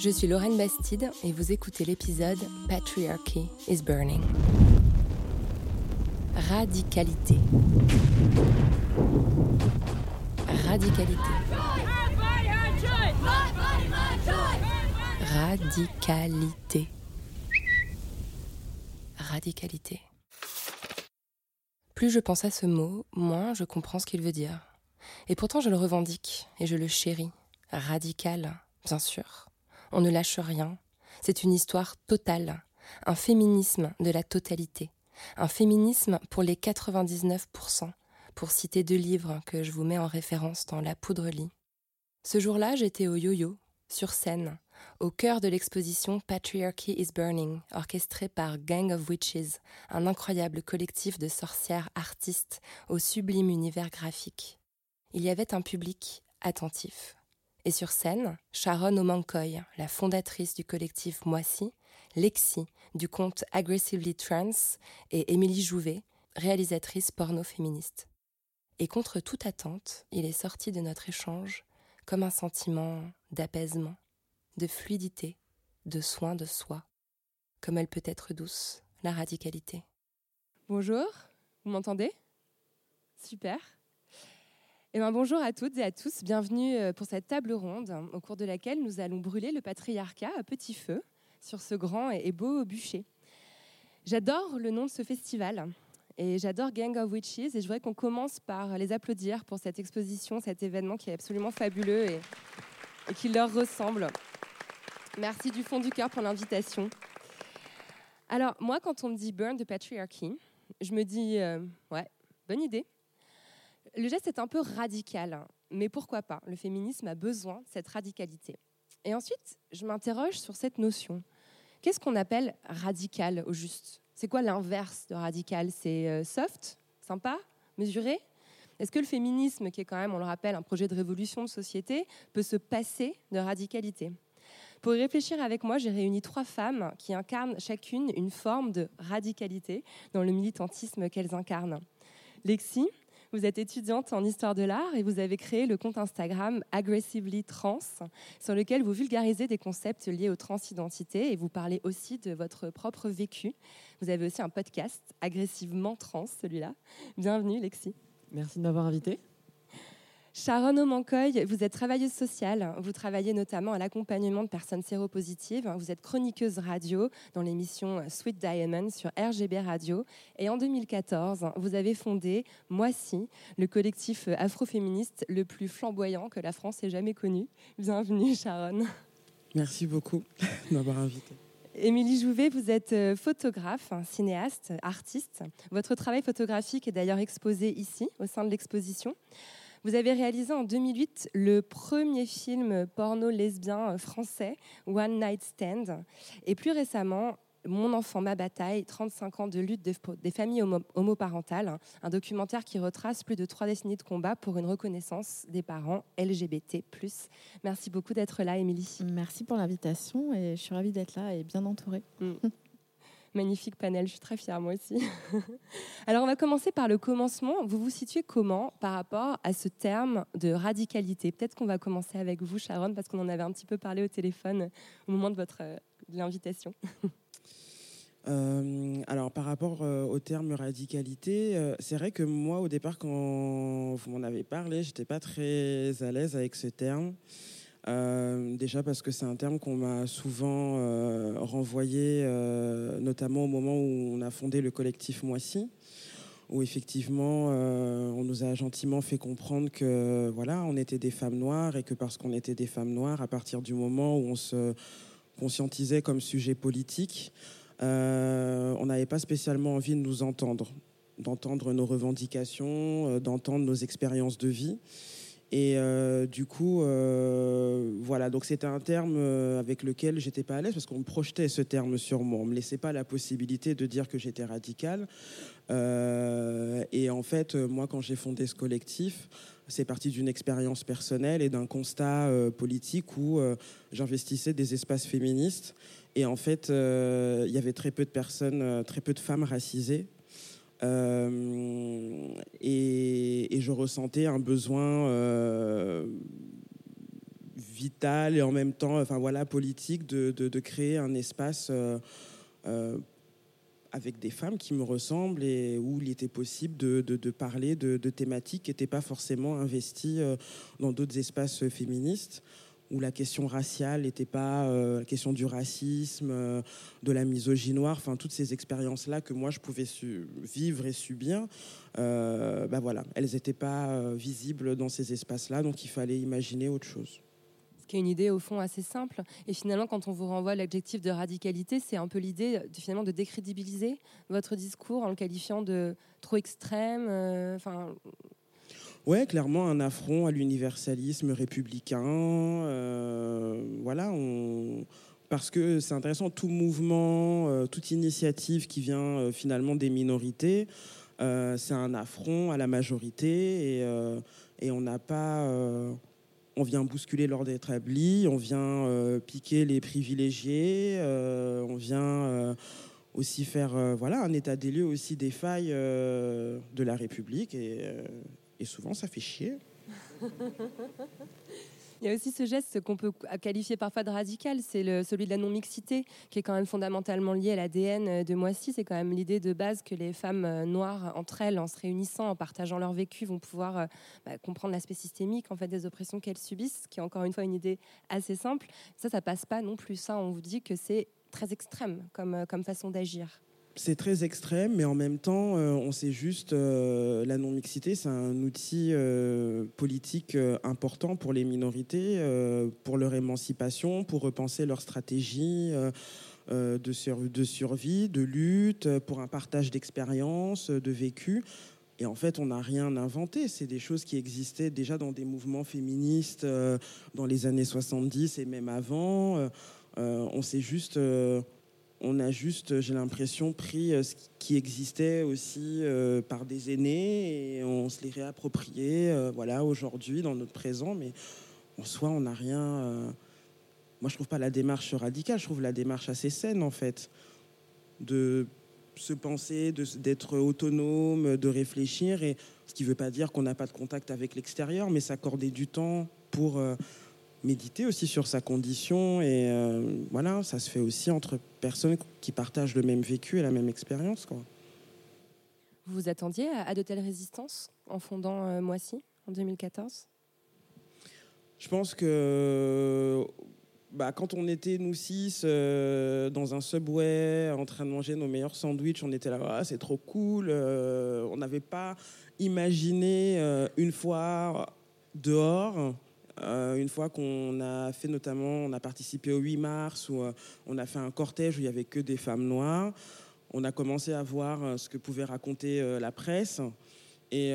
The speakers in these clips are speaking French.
Je suis Lorraine Bastide et vous écoutez l'épisode Patriarchy is Burning. Radicalité. Radicalité. Radicalité. Radicalité. Plus je pense à ce mot, moins je comprends ce qu'il veut dire. Et pourtant je le revendique et je le chéris. Radical, bien sûr. On ne lâche rien. C'est une histoire totale. Un féminisme de la totalité. Un féminisme pour les 99%, pour citer deux livres que je vous mets en référence dans La Poudre lit. Ce jour-là, j'étais au yo-yo, sur scène, au cœur de l'exposition Patriarchy is Burning, orchestrée par Gang of Witches, un incroyable collectif de sorcières artistes au sublime univers graphique. Il y avait un public attentif. Et sur scène, Sharon Omankoy, la fondatrice du collectif Moissy, Lexi, du compte Aggressively Trans, et Émilie Jouvet, réalisatrice porno féministe. Et contre toute attente, il est sorti de notre échange comme un sentiment d'apaisement, de fluidité, de soin de soi, comme elle peut être douce, la radicalité. Bonjour, vous m'entendez? Super. Eh ben, bonjour à toutes et à tous, bienvenue euh, pour cette table ronde au cours de laquelle nous allons brûler le patriarcat à petit feu sur ce grand et beau bûcher. J'adore le nom de ce festival et j'adore Gang of Witches et je voudrais qu'on commence par les applaudir pour cette exposition, cet événement qui est absolument fabuleux et, et qui leur ressemble. Merci du fond du cœur pour l'invitation. Alors moi, quand on me dit Burn the Patriarchy, je me dis, euh, ouais, bonne idée. Le geste est un peu radical, mais pourquoi pas? Le féminisme a besoin de cette radicalité. Et ensuite, je m'interroge sur cette notion. Qu'est-ce qu'on appelle radical au juste? C'est quoi l'inverse de radical? C'est euh, soft, sympa, mesuré? Est-ce que le féminisme, qui est quand même, on le rappelle, un projet de révolution de société, peut se passer de radicalité? Pour y réfléchir avec moi, j'ai réuni trois femmes qui incarnent chacune une forme de radicalité dans le militantisme qu'elles incarnent. Lexi, vous êtes étudiante en histoire de l'art et vous avez créé le compte Instagram Aggressively Trans, sur lequel vous vulgarisez des concepts liés aux transidentités et vous parlez aussi de votre propre vécu. Vous avez aussi un podcast, Agressivement Trans, celui-là. Bienvenue, Lexi. Merci de m'avoir invité. Sharon Omankoy, vous êtes travailleuse sociale. Vous travaillez notamment à l'accompagnement de personnes séropositives. Vous êtes chroniqueuse radio dans l'émission Sweet Diamond sur RGB Radio. Et en 2014, vous avez fondé Moissy, le collectif afroféministe le plus flamboyant que la France ait jamais connu. Bienvenue, Sharon. Merci beaucoup de m'avoir invité. Émilie Jouvet, vous êtes euh, photographe, cinéaste, artiste. Votre travail photographique est d'ailleurs exposé ici, au sein de l'exposition. Vous avez réalisé en 2008 le premier film porno lesbien français, One Night Stand. Et plus récemment, Mon enfant, ma bataille, 35 ans de lutte des, familles homo- homoparentales, un documentaire qui retrace plus de trois décennies de combat pour une reconnaissance des parents LGBT+. Merci beaucoup d'être là, Émilie. Merci pour l'invitation et je suis ravie d'être là et bien entourée. Magnifique panel, je suis très fière moi aussi. Alors on va commencer par le commencement. Vous vous situez comment par rapport à ce terme de radicalité? Peut-être qu'on va commencer avec vous, Sharon, parce qu'on en avait un petit peu parlé au téléphone au moment de votre de l'invitation. Euh, alors, par rapport euh, au terme radicalité, euh, c'est vrai que moi, au départ, quand vous m'en avez parlé, j'étais pas très à l'aise avec ce terme. Euh, déjà parce que c'est un terme qu'on m'a souvent euh, renvoyé, euh, notamment au moment où on a fondé le collectif Moissy, où effectivement on nous a gentiment fait comprendre que voilà, on était des femmes noires et que parce qu'on était des femmes noires, à partir du moment où on se conscientisait comme sujet politique, on n'avait pas spécialement envie de nous entendre, d'entendre nos revendications, d'entendre nos expériences de vie. Et euh, du coup, euh, voilà, donc c'était un terme euh, avec lequel j'étais pas à l'aise parce qu'on me projetait ce terme sur moi. On me laissait pas la possibilité de dire que j'étais radicale. et en fait, moi, quand j'ai fondé ce collectif, c'est parti d'une expérience personnelle et d'un constat politique où j'investissais des espaces féministes. Et en fait, il y avait très peu de personnes, très peu de femmes racisées euh, et, je ressentais un besoin euh, vital et en même temps, enfin voilà, politique, de, de, créer un espace euh, avec des femmes qui me ressemblent et où il était possible de, de parler de, thématiques qui n'étaient pas forcément investies dans d'autres espaces féministes où la question raciale n'était pas euh, la question du racisme, euh, de la misogynie noire, enfin toutes ces expériences-là que moi je pouvais vivre et subir, euh, bah voilà, elles n'étaient pas visibles dans ces espaces-là, donc il fallait imaginer autre chose. Ce qui est une idée au fond assez simple, et finalement quand on vous renvoie l'adjectif de radicalité, c'est un peu l'idée finalement de décrédibiliser votre discours en le qualifiant de trop extrême, enfin Ouais, clairement un affront à l'universalisme républicain. Euh, voilà, parce que c'est intéressant, tout mouvement, euh, toute initiative qui vient euh, finalement des minorités, c'est un affront à la majorité et, et on n'a pas on vient bousculer l'ordre établi, on vient piquer les privilégiés, on vient aussi faire voilà un état des lieux aussi des failles de la République et, et souvent, ça fait chier. Il y a aussi ce geste qu'on peut qualifier parfois de radical, c'est celui de la non-mixité, qui est quand même fondamentalement lié à l'ADN de Moissy. C'est quand même l'idée de base que les femmes euh, noires, entre elles, en se réunissant, en partageant leur vécu, vont pouvoir euh, bah, comprendre l'aspect systémique en fait, des oppressions qu'elles subissent, qui est encore une fois une idée assez simple. Ça, ça passe pas non plus. Ça, on vous dit que c'est très extrême comme, euh, comme façon d'agir c'est très extrême, mais en même temps, euh, on sait juste euh, la non-mixité, c'est un outil euh, politique important pour les minorités, pour leur émancipation, pour repenser leur stratégie de, de, survie, de lutte, pour un partage d'expériences, de vécu. Et en fait, on n'a rien inventé. C'est des choses qui existaient déjà dans des mouvements féministes dans les années 70 et même avant. on s'est juste on a juste, j'ai l'impression, pris euh, ce qui existait aussi euh, par des aînés et on se les réapproprié euh, voilà, aujourd'hui, dans notre présent. Mais en soi, on n'a rien. Moi, je trouve pas la démarche radicale, je trouve la démarche assez saine, en fait. De se penser, d'être autonome, de réfléchir. Et ce qui ne veut pas dire qu'on n'a pas de contact avec l'extérieur, mais s'accorder du temps pour méditer aussi sur sa condition et euh, voilà, ça se fait aussi entre personnes qui partagent le même vécu et la même expérience. Quoi. Vous vous attendiez à, de telles résistances en fondant euh, Moissy en 2014 Je pense que bah, quand on était nous six euh, dans un subway en train de manger nos meilleurs sandwichs, on était là, ah, c'est trop cool. on n'avait pas imaginé une fois dehors euh, une fois qu'on a fait notamment, on a participé au 8 mars où euh, on a fait un cortège où il n'y avait que des femmes noires. On a commencé à voir euh, ce que pouvait raconter la presse. Et,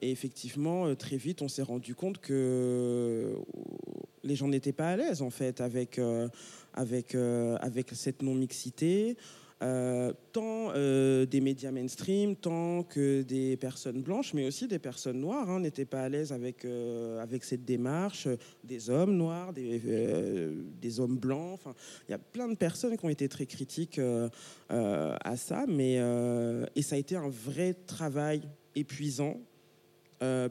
effectivement, très vite, on s'est rendu compte que les gens n'étaient pas à l'aise en fait avec, avec, avec cette non-mixité. Euh, tant euh, des médias mainstream, tant que des personnes blanches, mais aussi des personnes noires, hein, n'étaient pas à l'aise avec, euh, avec cette démarche, des hommes noirs, des, des hommes blancs. Il y a plein de personnes qui ont été très critiques à ça, mais, et ça a été un vrai travail épuisant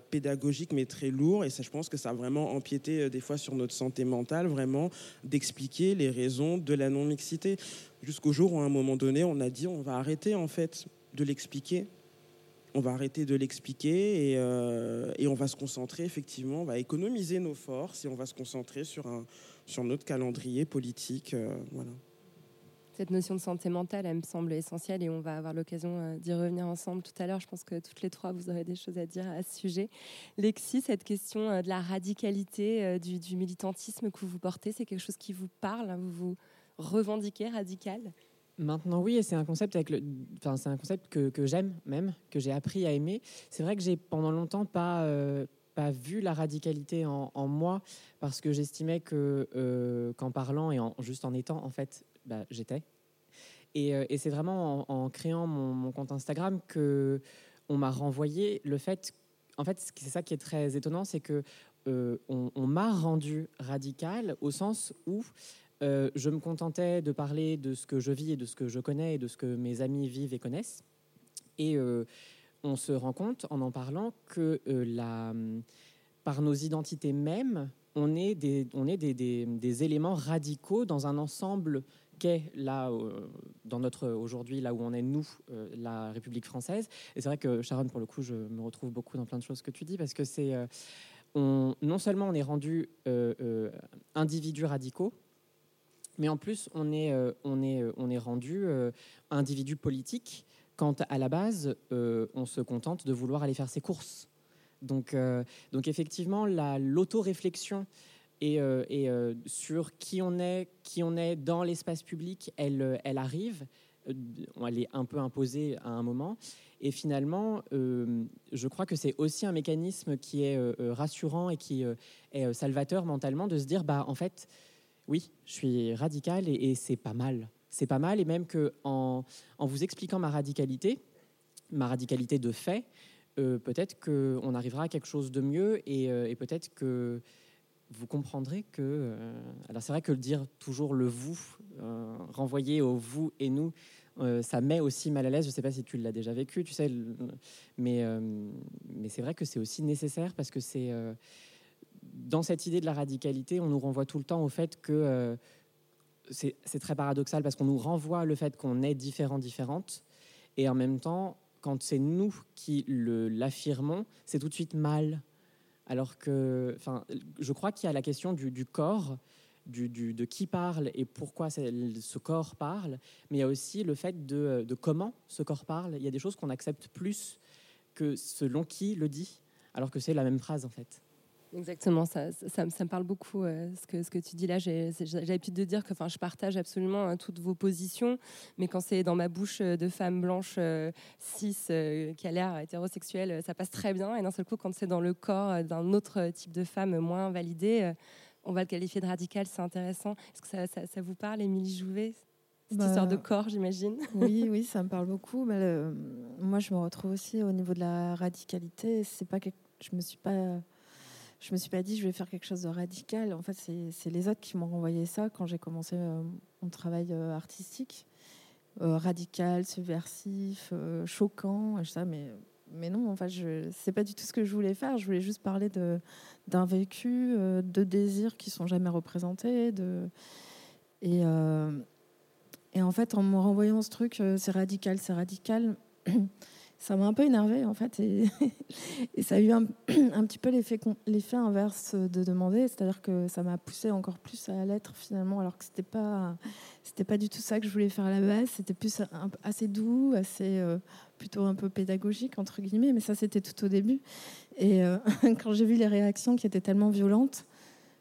pédagogique mais très lourd et ça je pense que ça a vraiment empiété des fois sur notre santé mentale vraiment d'expliquer les raisons de la non mixité jusqu'au jour où à un moment donné, on a dit on va arrêter en fait de l'expliquer. on va arrêter de l'expliquer et, euh, et on va se concentrer effectivement, on va économiser nos forces et on va se concentrer sur, un, sur notre calendrier politique. euh, voilà. Cette notion de santé mentale, elle me semble essentielle et on va avoir l'occasion euh, d'y revenir ensemble tout à l'heure. Je pense que toutes les trois, vous aurez des choses à dire à ce sujet. Lexi, cette question euh, de la radicalité, euh, du, militantisme que vous portez, c'est quelque chose qui vous parle hein, Vous vous revendiquez radical? Maintenant, oui, et c'est un concept que, j'aime même, que j'ai appris à aimer. C'est vrai que j'ai pendant longtemps pas pas vu la radicalité en, moi parce que j'estimais que qu'en parlant et en, juste en étant, en fait, bah, j'étais. Et, euh, et c'est vraiment en, créant mon, compte Instagram que on m'a renvoyé le fait. En fait, c'est ça qui est très étonnant, c'est que euh, on, m'a rendu radical au sens où euh, je me contentais de parler de ce que je vis et de ce que je connais et de ce que mes amis vivent et connaissent. Et on se rend compte en en parlant que la, par nos identités mêmes, on est des, on est des- des éléments radicaux dans un ensemble qu'est là, euh, dans notre aujourd'hui, là où on est nous, euh, la République française. Et c'est vrai que Sharon, pour le coup, je me retrouve beaucoup dans plein de choses que tu dis parce que c'est, euh, on, non seulement on est rendu individus radicaux, mais en plus, on est, on est, on est rendu individu politique quand à la base, on se contente de vouloir aller faire ses courses. Donc, euh, donc effectivement, la- l'auto-réflexion et, euh, euh, sur qui on est, qui on est dans l'espace public, elle, euh, arrive. Elle est un peu imposée à un moment. Et finalement, je crois que c'est aussi un mécanisme qui est rassurant et qui est salvateur mentalement de se dire, bah, en fait, oui, je suis radical et, c'est pas mal. C'est pas mal et même que en, vous expliquant ma radicalité, ma radicalité de fait, peut-être qu'on arrivera à quelque chose de mieux et peut-être que vous comprendrez que. euh, alors c'est vrai que le dire toujours le vous, euh, renvoyer au vous et nous, euh, ça met aussi mal à l'aise. Je ne sais pas si tu l'as déjà vécu, tu sais, mais, mais c'est vrai que c'est aussi nécessaire parce que c'est. dans cette idée de la radicalité, on nous renvoie tout le temps au fait que c'est très paradoxal parce qu'on nous renvoie le fait qu'on est différent, différente, et en même temps, quand c'est nous qui l'affirmons, c'est tout de suite mal. Alors que, enfin, je crois qu'il y a la question du, corps, du, de qui parle et pourquoi ce corps parle, mais il y a aussi le fait de, de comment ce corps parle. Il y a des choses qu'on accepte plus que selon qui le dit, alors que c'est la même phrase en fait. Exactement, ça, ça, ça me- parle beaucoup euh, ce, que, ce que tu dis là. J'ai l'habitude de dire que je partage absolument euh, toutes vos positions, mais quand c'est dans ma bouche euh, de femme blanche, euh, cis, euh, qui a l'air hétérosexuelle, ça passe très bien. Et d'un seul coup, quand c'est dans le corps d'un autre type de femme moins validée, on va le qualifier de radical, c'est intéressant. Est-ce que ça, vous parle, Émilie Jouvet? Cette Bah, histoire de corps, j'imagine Oui, oui, ça me parle beaucoup. Mais le- moi, je me retrouve aussi au niveau de la radicalité. C'est pas quelque- je me suis pas, je me suis pas dit je vais faire quelque chose de radical. En fait, c'est les autres qui m'ont renvoyé ça quand j'ai commencé euh, mon travail euh, artistique. Euh, radical, subversif, choquant, ça, mais mais non, en fait, c'est pas du tout ce que je voulais faire. Je voulais juste parler d'un vécu, de désirs qui sont jamais représentés, et et en fait, en me renvoyant ce truc, c'est radical, c'est radical, ça m'a un peu énervé en fait. Et, ça a eu un, petit peu l'effet inverse de demander, c'est-à-dire que ça m'a poussé encore plus à l'être finalement, alors que c'était pas c'était pas du tout ça que je voulais faire à la base. C'était plus assez doux, assez euh, plutôt un peu pédagogique entre guillemets, mais ça c'était tout au début. Et euh, quand j'ai vu les réactions qui étaient tellement violentes,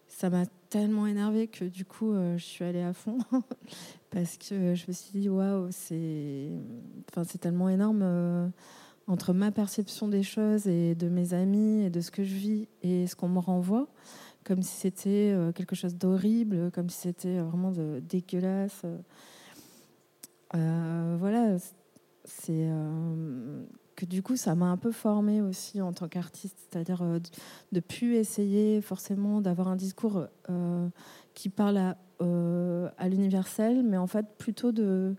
ça m'a tellement énervé que du coup euh, je suis allée à fond. Parce que je me suis dit waouh c'est enfin c'est tellement énorme euh, entre ma perception des choses et de mes amis et de ce que je vis et ce qu'on me renvoie comme si c'était euh, quelque chose d'horrible comme si c'était vraiment dégueulasse. Voilà c'est que du coup ça m'a un peu formée aussi en tant qu'artiste c'est-à-dire euh, de, plus essayer forcément d'avoir un discours euh, qui parle à, euh, à l'universel, mais en fait plutôt de,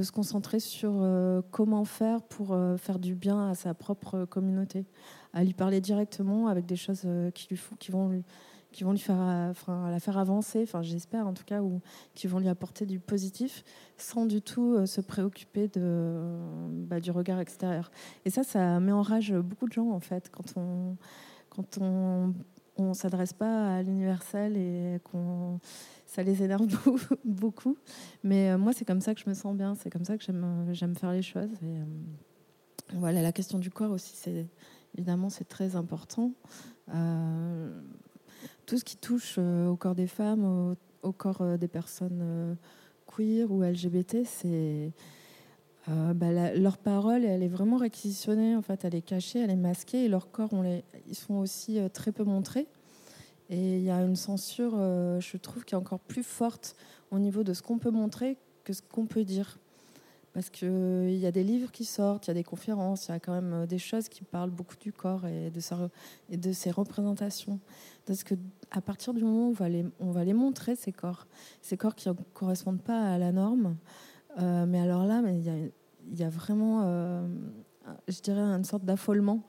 se concentrer sur euh, comment faire pour faire du bien à sa propre communauté, à lui parler directement avec des choses qui lui font, qui vont lui, qui vont lui faire, enfin, la faire avancer, enfin, j'espère en tout cas, ou qui vont lui apporter du positif, sans du tout se préoccuper de, bah, du regard extérieur. Et ça, ça met en rage beaucoup de gens en fait, quand on, quand on, on s'adresse pas à l'universel et qu'on ça les énerve beaucoup. Mais euh, moi, c'est comme ça que je me sens bien. C'est comme ça que j'aime, faire les choses. Euh, voilà, la question du corps aussi, évidemment c'est très important. Euh, tout ce qui touche au corps des femmes, au, corps des personnes queer ou LGBT, c'est bah, leur parole, elle est vraiment réquisitionnée. En fait, elle est cachée, elle est masquée, et leur corps, ils sont aussi très peu montrés. Et il y a une censure, euh, je trouve, qui est encore plus forte au niveau de ce qu'on peut montrer que ce qu'on peut dire. Parce qu'il euh, y a des livres qui sortent, il y a des conférences, il y a quand même euh, des choses qui parlent beaucoup du corps et de, sa, et de ses représentations. Parce que à partir du moment où on va les, montrer, ces corps, ces corps qui ne correspondent pas à la norme, mais alors là, il y a, vraiment, je dirais, une sorte d'affolement,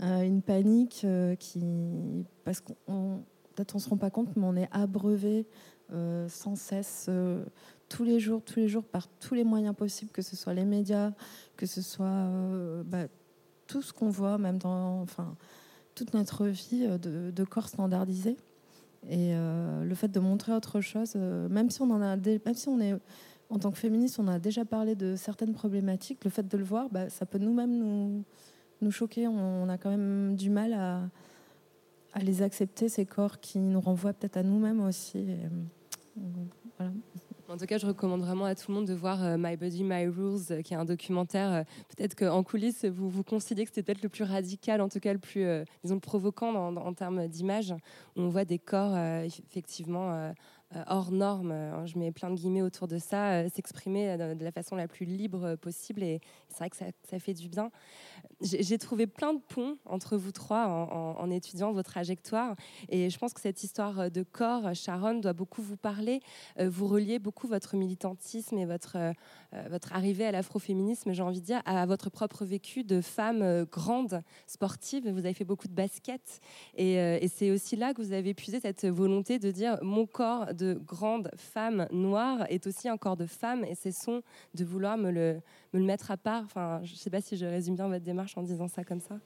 une panique qui. Parce qu'on peut-être on se rend pas compte, mais on est abreuvé euh, sans cesse, euh, tous les jours, tous les jours, par tous les moyens possibles, que ce soit les médias, que ce soit euh, bah, tout ce qu'on voit, même dans enfin, toute notre vie de, corps standardisé. Et le fait de montrer autre chose, même si on en a, même si on est en tant que féministe, on a déjà parlé de certaines problématiques, le fait de le voir, bah, ça peut nous-mêmes nous, nous choquer. on a quand même du mal à les accepter, ces corps qui nous renvoient peut-être à nous-mêmes aussi. Euh, en tout cas, je recommande vraiment à tout le monde de voir euh, My Body, My Rules, euh, qui est un documentaire. peut-être qu'en coulisses, vous, vous considérez que c'était peut-être le plus radical, en tout cas le plus, disons, provoquant en termes d'image, où on voit des corps effectivement euh, hors norme, hein, je mets plein de guillemets autour de ça, euh, s'exprimer euh, de la façon la plus libre possible. Et c'est vrai que ça, fait du bien. J'ai trouvé plein de ponts entre vous trois en, étudiant vos trajectoires. Et je pense que cette histoire de corps, Sharon, doit beaucoup vous parler. Vous reliez beaucoup votre militantisme et votre, votre arrivée à l'afroféminisme, j'ai envie de dire, à votre propre vécu de femme grande, sportive. Vous avez fait beaucoup de basket. Et, et c'est aussi là que vous avez puisé cette volonté de dire mon corps de grande femme noire est aussi un corps de femme et c'est son de vouloir me le, me le mettre à part. Enfin, je ne sais pas si je résume bien votre démarche en disant ça comme ça.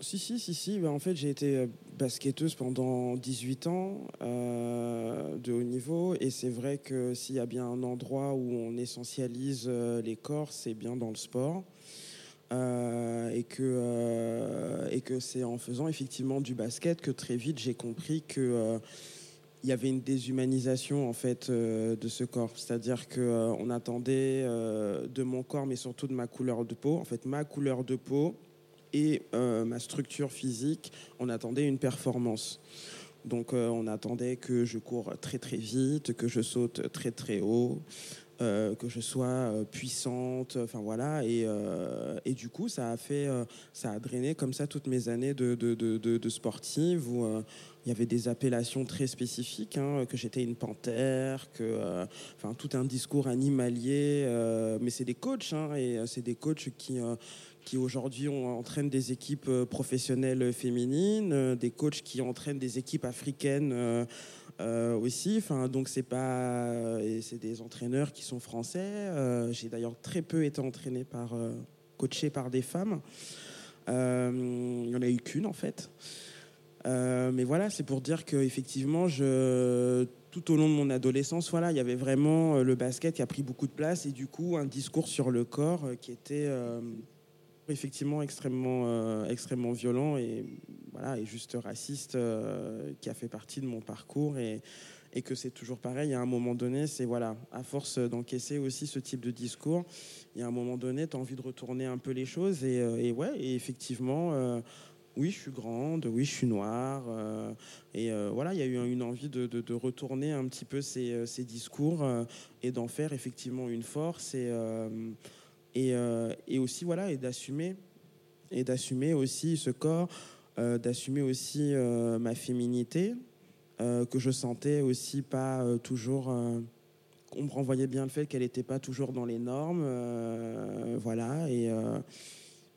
Si, si, si, si. Ben, en fait, j'ai été euh, basketteuse pendant 18 ans euh, de haut niveau. Et c'est vrai que s'il y a bien un endroit où on essentialise euh, les corps, c'est bien dans le sport. et que, que c'est en faisant effectivement du basket que très vite j'ai compris que il y avait une déshumanisation en fait de ce corps, c'est-à-dire que on attendait de mon corps, mais surtout de ma couleur de peau, en fait ma couleur de peau et ma structure physique, on attendait une performance. Donc on attendait que je cours très très vite, que je saute très très haut, que je sois puissante, enfin voilà, et, et, du coup ça a fait, ça a drainé comme ça toutes mes années de, de, de, sportive où il y avait des appellations très spécifiques, hein, que j'étais une panthère, que, euh, enfin, tout un discours animalier. Euh, mais c'est des coachs, hein, et euh, c'est des coachs qui, qui aujourd'hui entraînent des équipes professionnelles féminines, des coachs qui entraînent des équipes africaines. aussi. Enfin, donc c'est pas, c'est des entraîneurs qui sont français. J'ai d'ailleurs très peu été entraîné par, coaché par des femmes. Il n'y en a eu qu'une en fait. Euh, mais voilà, c'est pour dire que effectivement, tout au long de mon adolescence, voilà, il y avait vraiment euh, le basket qui a pris beaucoup de place et du coup un discours sur le corps euh, qui était effectivement extrêmement, extrêmement violent et voilà, et juste raciste, qui a fait partie de mon parcours et, et que c'est toujours pareil. À un moment donné, c'est voilà, à force d'encaisser aussi ce type de discours, il y a un moment donné, tu as envie de retourner un peu les choses et, et ouais, et effectivement oui, je suis grande, oui, je suis noire. Euh, et euh, voilà, il y a eu une envie de, retourner un petit peu ces, euh, discours et d'en faire effectivement une force et, aussi, voilà, et d'assumer, et d'assumer aussi ce corps, d'assumer aussi ma féminité, que je sentais aussi pas toujours. on me renvoyait bien le fait qu'elle n'était pas toujours dans les normes. voilà, et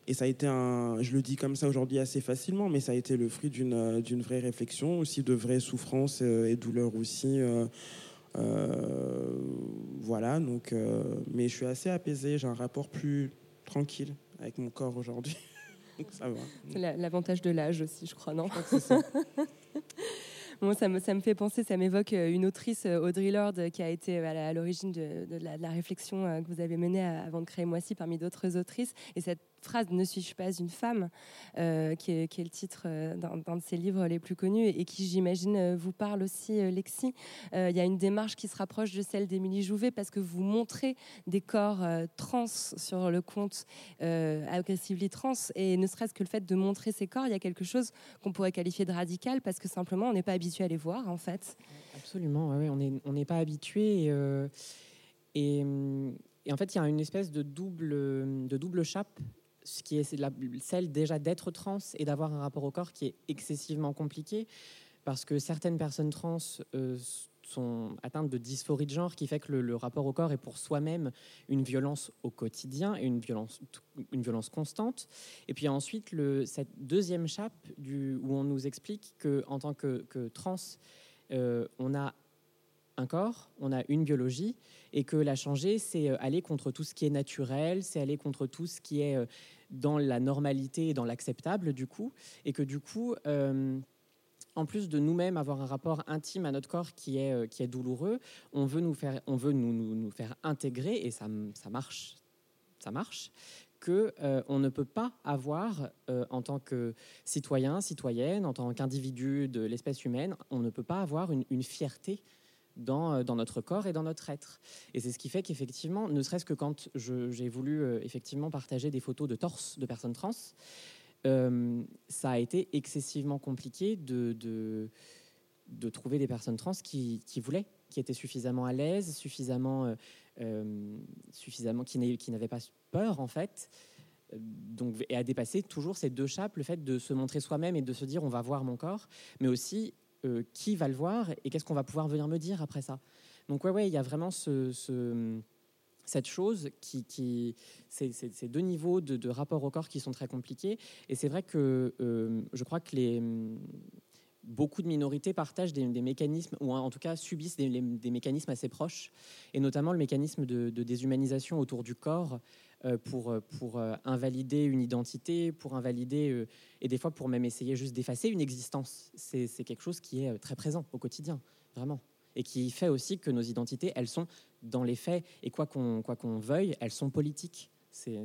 Et ça a été un, je le dis comme ça aujourd'hui assez facilement, mais ça a été le fruit d'une euh, d'une vraie réflexion, aussi de vraies souffrances euh, et douleurs aussi. euh, euh, voilà, donc, euh, mais je suis assez apaisé, j'ai un rapport plus tranquille avec mon corps aujourd'hui. C'est la- l'avantage de l'âge aussi, je crois, non? C'est ça. Bon, ça, me, ça me fait penser, ça m'évoque euh, une autrice, euh, Audrey Lorde, euh, qui a été euh, à l'origine de, de la, de la réflexion euh, que vous avez menée avant de créer Moissy parmi d'autres autrices. Et cette phrase Ne suis-je pas une femme euh, qui, est, est le titre euh, d'un de ses livres les plus connus et qui, j'imagine, euh, vous parle aussi, Lexi. Il y a une démarche qui se rapproche de celle d'Émilie Jouvet parce que vous montrez des corps trans sur le compte Aggressively Trans. Et ne serait-ce que le fait de montrer ces corps, il y a quelque chose qu'on pourrait qualifier de radical parce que simplement on n'est pas habitué à les voir en fait. Absolument, ouais, ouais, on n'est on n'est pas habitué. Et, et, hum, et en fait, il y a une espèce de double, de double chape, ce qui est celle déjà d'être trans et d'avoir un rapport au corps qui est excessivement compliqué, parce que certaines personnes trans euh, sont atteintes de dysphorie de genre, qui fait que le, rapport au corps est pour soi-même une violence au quotidien et une violence, une violence constante. Et puis ensuite, le, cette deuxième chape du, où on nous explique qu'en tant que, que trans, euh, on a un corps, on a une biologie, et que la changer, c'est euh, aller contre tout ce qui est naturel, c'est aller contre tout ce qui est dans la normalité et dans l'acceptable, du coup, et que du coup, euh, en plus de nous-mêmes avoir un rapport intime à notre corps qui est, euh, qui est douloureux, on veut nous faire, on veut nous, nous, faire intégrer, et ça, ça marche, ça marche, que euh, ne peut pas avoir en tant que citoyen, citoyenne, en tant qu'individu de l'espèce humaine, on ne peut pas avoir une, une fierté dans, euh, dans notre corps et dans notre être. Et c'est ce qui fait qu'effectivement, ne serait-ce que quand j'ai voulu euh, effectivement partager des photos de torse de personnes trans, euh, ça a été excessivement compliqué de, de, trouver des personnes trans qui, voulaient, qui étaient suffisamment à l'aise, suffisamment, suffisamment qui n'avaient pas peur en fait. Donc, et à dépasser toujours ces deux chapes, le fait de se montrer soi-même et de se dire on va voir mon corps, mais aussi euh, qui va le voir et qu'est-ce qu'on va pouvoir venir me dire après ça. Donc ouais, ouais, il y a vraiment ce, ce- cette chose qui, ces deux niveaux de, de rapport au corps qui sont très compliqués. Et c'est vrai que euh, je crois que beaucoup de minorités partagent des, mécanismes, ou en tout cas subissent des, mécanismes assez proches, et notamment le mécanisme de, déshumanisation autour du corps pour, euh, pour euh, invalider une identité, pour invalider, euh, et des fois pour même essayer juste d'effacer une existence. C'est quelque chose qui est euh, très présent au quotidien, vraiment. Et qui fait aussi que nos identités, elles sont dans les faits, et quoi qu'on qu'on veuille, elles sont politiques. C'est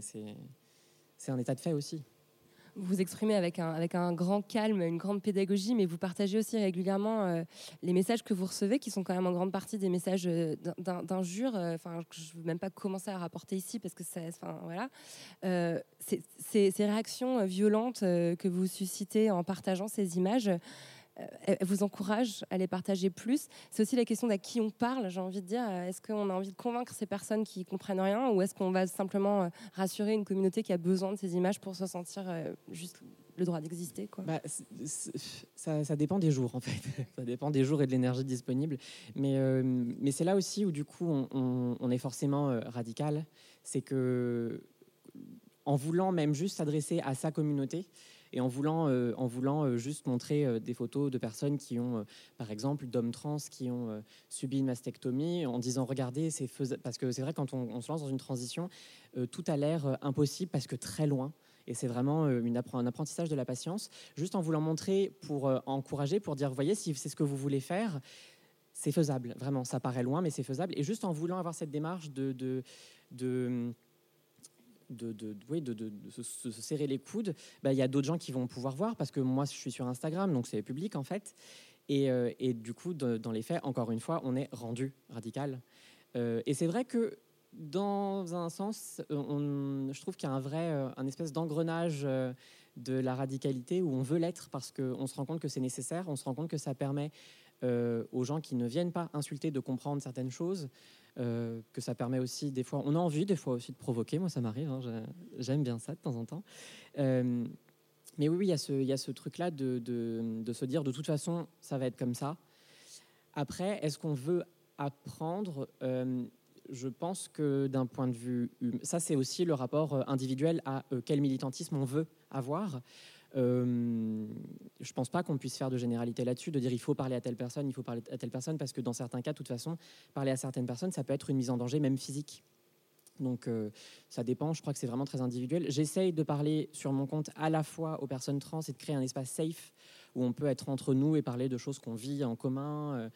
un état de fait aussi. Vous exprimez avec un, grand calme, une grande pédagogie, mais vous partagez aussi régulièrement euh, les messages que vous recevez, qui sont quand même en grande partie des messages euh, d'in- d'in- d'injures, euh, enfin, que je ne veux même pas commencer à rapporter ici, parce que ça, enfin, voilà. C'est- c'est- ces réactions violentes que vous suscitez en partageant ces images, euh, elles vous encouragent à les partager plus. C'est aussi la question d'à qui on parle, j'ai envie de dire. Euh, Est-ce qu'on a envie de convaincre ces personnes qui comprennent rien, ou est-ce qu'on va simplement euh, rassurer une communauté qui a besoin de ces images pour se sentir juste le droit d'exister. Bah, ça, dépend des jours, en fait. ça dépend des jours et de l'énergie disponible. Mais, mais c'est là aussi où, du coup, on, on- est forcément radical. C'est que, en voulant même juste s'adresser à sa communauté, et en voulant, euh, en voulant euh, juste montrer euh, des photos de personnes qui ont, par exemple, d'hommes trans qui ont subi une mastectomie, en disant regardez, c'est faisable. Parce que c'est vrai, quand on, se lance dans une transition, tout a l'air impossible parce que très loin. Et c'est vraiment une un apprentissage de la patience, juste en voulant montrer pour encourager, pour dire voyez, si c'est ce que vous voulez faire, c'est faisable. Vraiment, ça paraît loin, mais c'est faisable. Et juste en voulant avoir cette démarche de de, oui, de, se, se serrer les coudes, bah, il y a d'autres gens qui vont pouvoir voir parce que moi je suis sur Instagram, donc c'est public en fait. Et, euh, et du coup, dans les faits, encore une fois, on est rendu radical. Euh, et c'est vrai que dans un sens, euh, je trouve qu'il y a un vrai, un espèce d'engrenage de la radicalité où on veut l'être parce qu'on se rend compte que c'est nécessaire, on se rend compte que ça permet euh, aux gens qui ne viennent pas insulter de comprendre certaines choses, euh, que ça permet aussi des fois, on a envie des fois aussi de provoquer, moi ça m'arrive, hein, j'ai- j'aime bien ça de temps en temps. Euh, mais oui, il y a ce, truc-là de, se dire de toute façon, ça va être comme ça. Après, est-ce qu'on veut apprendre je pense que d'un point de vue, hum- ça c'est aussi le rapport individuel à quel militantisme on veut avoir. Euh, je pense pas qu'on puisse faire de généralité là-dessus, de dire il faut parler à telle personne, il faut parler à telle personne, parce que dans certains cas, de toute façon, parler à certaines personnes, ça peut être une mise en danger, même physique. Donc euh, ça dépend, je crois que c'est vraiment très individuel. J'essaye de parler sur mon compte à la fois aux personnes trans et de créer un espace safe où on peut être entre nous et parler de choses qu'on vit en commun euh,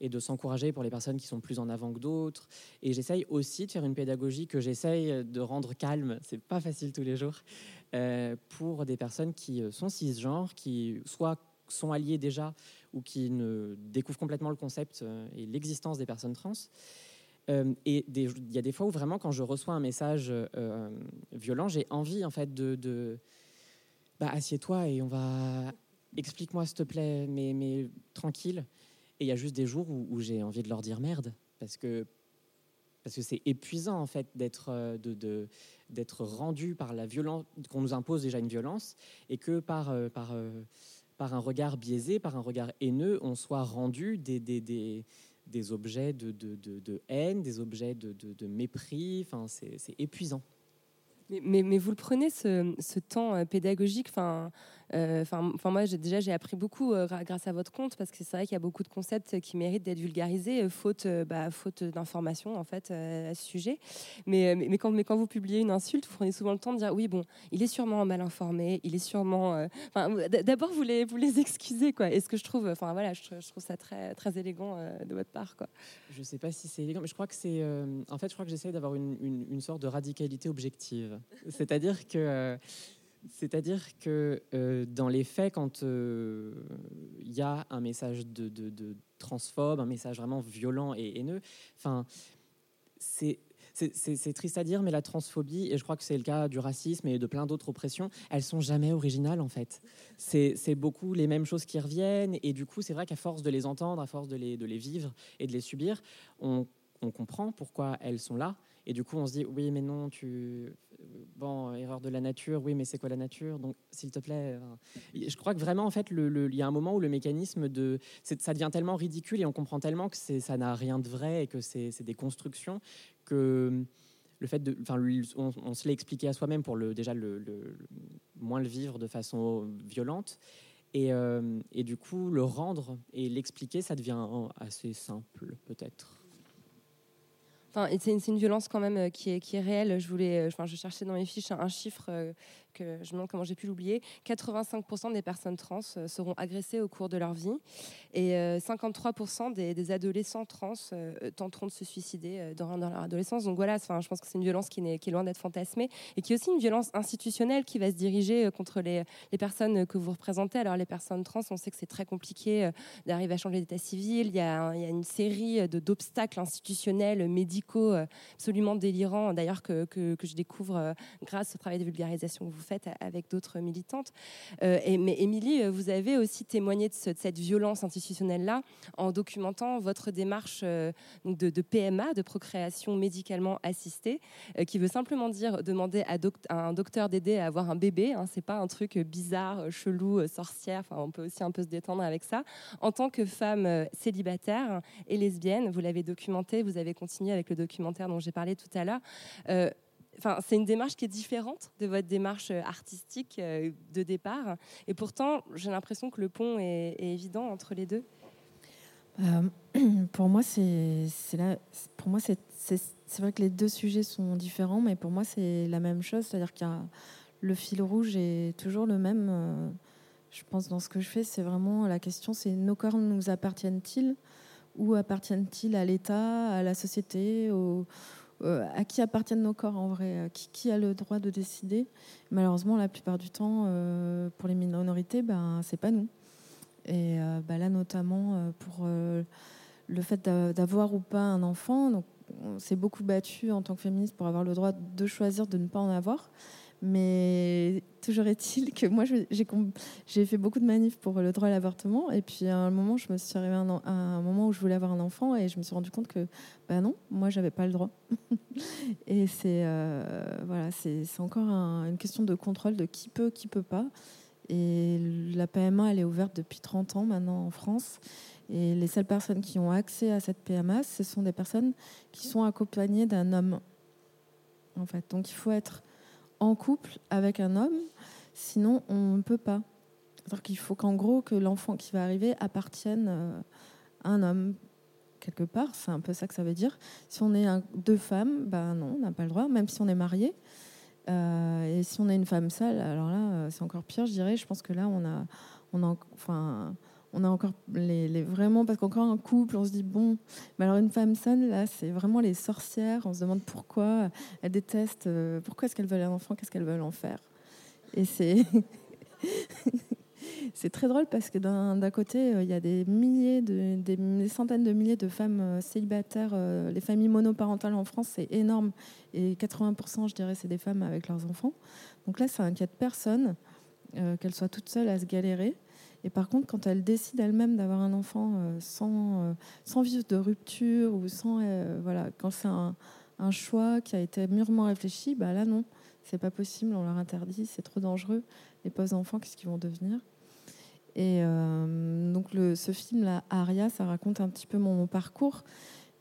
et de s'encourager pour les personnes qui sont plus en avant que d'autres. Et j'essaye aussi de faire une pédagogie que j'essaye de rendre calme, c'est pas facile tous les jours, euh, pour des personnes qui euh, sont cisgenres, qui soit sont alliées déjà ou qui ne découvrent complètement le concept euh, et l'existence des personnes trans. Et il y a des fois où vraiment, quand je reçois un message violent, j'ai envie en fait de, de bah, assieds-toi et on va explique-moi s'il te plaît, mais, mais tranquille. Et il y a juste des jours où, où j'ai envie de leur dire merde parce que parce que c'est épuisant en fait d'être euh, d'être rendu par la violence qu'on nous impose déjà une violence et que par euh, par euh, par un regard biaisé, par un regard haineux, on soit rendu des, des, des, des objets de, de, de- haine, des objets de, mépris. Enfin, c'est épuisant. Mais, mais, mais vous le prenez ce, ce temps pédagogique. Enfin, enfin, enfin, moi, déjà, j'ai appris beaucoup euh, grâce à votre compte parce que c'est vrai qu'il y a beaucoup de concepts qui méritent d'être vulgarisés, euh, faute, euh, bah, faute d'informations en fait euh, à ce sujet. Mais, euh, quand, vous publiez une insulte, vous prenez souvent le temps de dire oui, bon, il est sûrement mal informé, il est sûrement. euh, d'abord, vous les, vous les excusez, quoi. Et ce que je trouve, enfin voilà, je, trouve ça très, très élégant euh, de votre part, quoi. Je sais pas si c'est élégant, mais je crois que c'est. euh, en fait, je crois que j'essaye d'avoir une sorte de radicalité objective. C'est-à-dire que. Euh, c'est-à-dire que euh, dans les faits, quand euh, il y a un message de, de- transphobe, un message vraiment violent et haineux, enfin, c'est triste à dire, mais la transphobie, et je crois que c'est le cas du racisme et de plein d'autres oppressions, elles sont jamais originales en fait. C'est beaucoup les mêmes choses qui reviennent, et du coup, c'est vrai qu'à force de les entendre, à force de les, de les vivre et de les subir, on, on comprend pourquoi elles sont là. Et du coup, on se dit, oui, mais non, tu. Bon, erreur de la nature, oui, mais c'est quoi la nature? Donc, s'il te plaît. euh, Je crois que vraiment, en fait, il y a un moment où le mécanisme de. Ça devient tellement ridicule et on comprend tellement que ça n'a rien de vrai et que c'est des constructions que le fait de. Enfin, on, se l'est expliqué à soi-même pour déjà le, moins le vivre de façon violente. Et, euh, et du coup, le rendre et l'expliquer, ça devient euh, assez simple, peut-être. Enfin, c'est une, violence quand même euh, qui est, qui est réelle. Je voulais, euh, enfin, je cherchais dans mes fiches un, un chiffre euh, que je me demande comment j'ai pu l'oublier. 85% des personnes trans euh, seront agressées au cours de leur vie, et euh, 53% des, des adolescents trans euh, tenteront de se suicider euh, dans, leur adolescence. Donc voilà, je pense que c'est une violence qui, est loin d'être fantasmée et qui est aussi une violence institutionnelle qui va se diriger euh, contre les, personnes que vous représentez. Alors les personnes trans, on sait que c'est très compliqué euh, d'arriver à changer d'état civil. Il y a, une série d'obstacles institutionnels, médicaux, euh, absolument délirants, d'ailleurs, que, que, que je découvre euh, grâce au travail de vulgarisation que vous faites avec d'autres militantes. Euh, mais Émilie, euh, vous avez aussi témoigné de, ce- de cette violence institutionnelle-là en documentant votre démarche euh, de, PMA, de procréation médicalement assistée, qui veut simplement dire demander à, un docteur d'aider à avoir un bébé. Hein, c'est pas un truc bizarre, chelou, sorcière. On peut aussi un peu se détendre avec ça. En tant que femme célibataire et lesbienne, vous l'avez documenté, vous avez continué avec le documentaire dont j'ai parlé tout à l'heure. Enfin, c'est une démarche qui est différente de votre démarche euh, artistique euh, de départ. Et pourtant, j'ai l'impression que le pont est, évident entre les deux. Euh, pour moi, c'est vrai que les deux sujets sont différents, mais pour moi c'est la même chose, c'est-à-dire a le fil rouge est toujours le même. Je pense dans ce que je fais, c'est vraiment la question, c'est nos corps nous appartiennent-ils ou appartiennent-ils à l'État, à la société, au- euh, à qui appartiennent nos corps en vrai, à qui, a le droit de décider Malheureusement, la plupart du temps, euh, pour les minorités, ben c'est pas nous. Et euh, bah là, notamment euh, pour euh, le fait d'a- d'avoir ou pas un enfant. Donc, on s'est beaucoup battu en tant que féministe pour avoir le droit de choisir de ne pas en avoir. Mais toujours est-il que moi, j'ai fait beaucoup de manifs pour le droit à l'avortement. Et puis à un moment, je me suis arrivée à un, moment où je voulais avoir un enfant et je me suis rendu compte que, bah non, moi, j'avais pas le droit. et c'est euh, voilà, encore un- une question de contrôle de qui peut, qui peut pas. Et la PMA, elle est ouverte depuis 30 ans maintenant en France. Et les seules personnes qui ont accès à cette PMA, ce sont des personnes qui sont accompagnées d'un homme. En fait. Donc il faut être en couple avec un homme, sinon on ne peut pas. C'est-à-dire qu'il faut qu'en gros que l'enfant qui va arriver appartienne euh, à un homme quelque part. C'est un peu ça que ça veut dire. Si on est deux femmes, ben non, on n'a pas le droit, même si on est marié. Euh, et si on est une femme seule, alors là, euh, c'est encore pire, je dirais. Je pense que là, on a, on a, enfin, on a encore les, vraiment parce qu'encore un couple, on se dit bon, mais alors une femme seule, là, c'est vraiment les sorcières. On se demande pourquoi elles détestent, euh, pourquoi est-ce qu'elles veulent un enfant, qu'est-ce qu'elles veulent en faire. Et c'est c'est très drôle parce que d'un côté, euh, il y a des milliers, de, des, centaines de milliers de femmes euh, célibataires. les familles monoparentales en France, c'est énorme. Et 80%, je dirais, c'est des femmes avec leurs enfants. Donc là, ça inquiète personne qu'elles soient toutes seules à se galérer. Et par contre, quand elles décident elles-mêmes d'avoir un enfant euh, sans, euh, sans vivre de rupture ou sans. euh, voilà, quand c'est un, un choix qui a été mûrement réfléchi, bah là, non, c'est pas possible, on leur interdit, c'est trop dangereux. Les pauvres enfants, qu'est-ce qu'ils vont devenir? Et donc ce film-là, Aria, ça raconte un petit peu mon, parcours.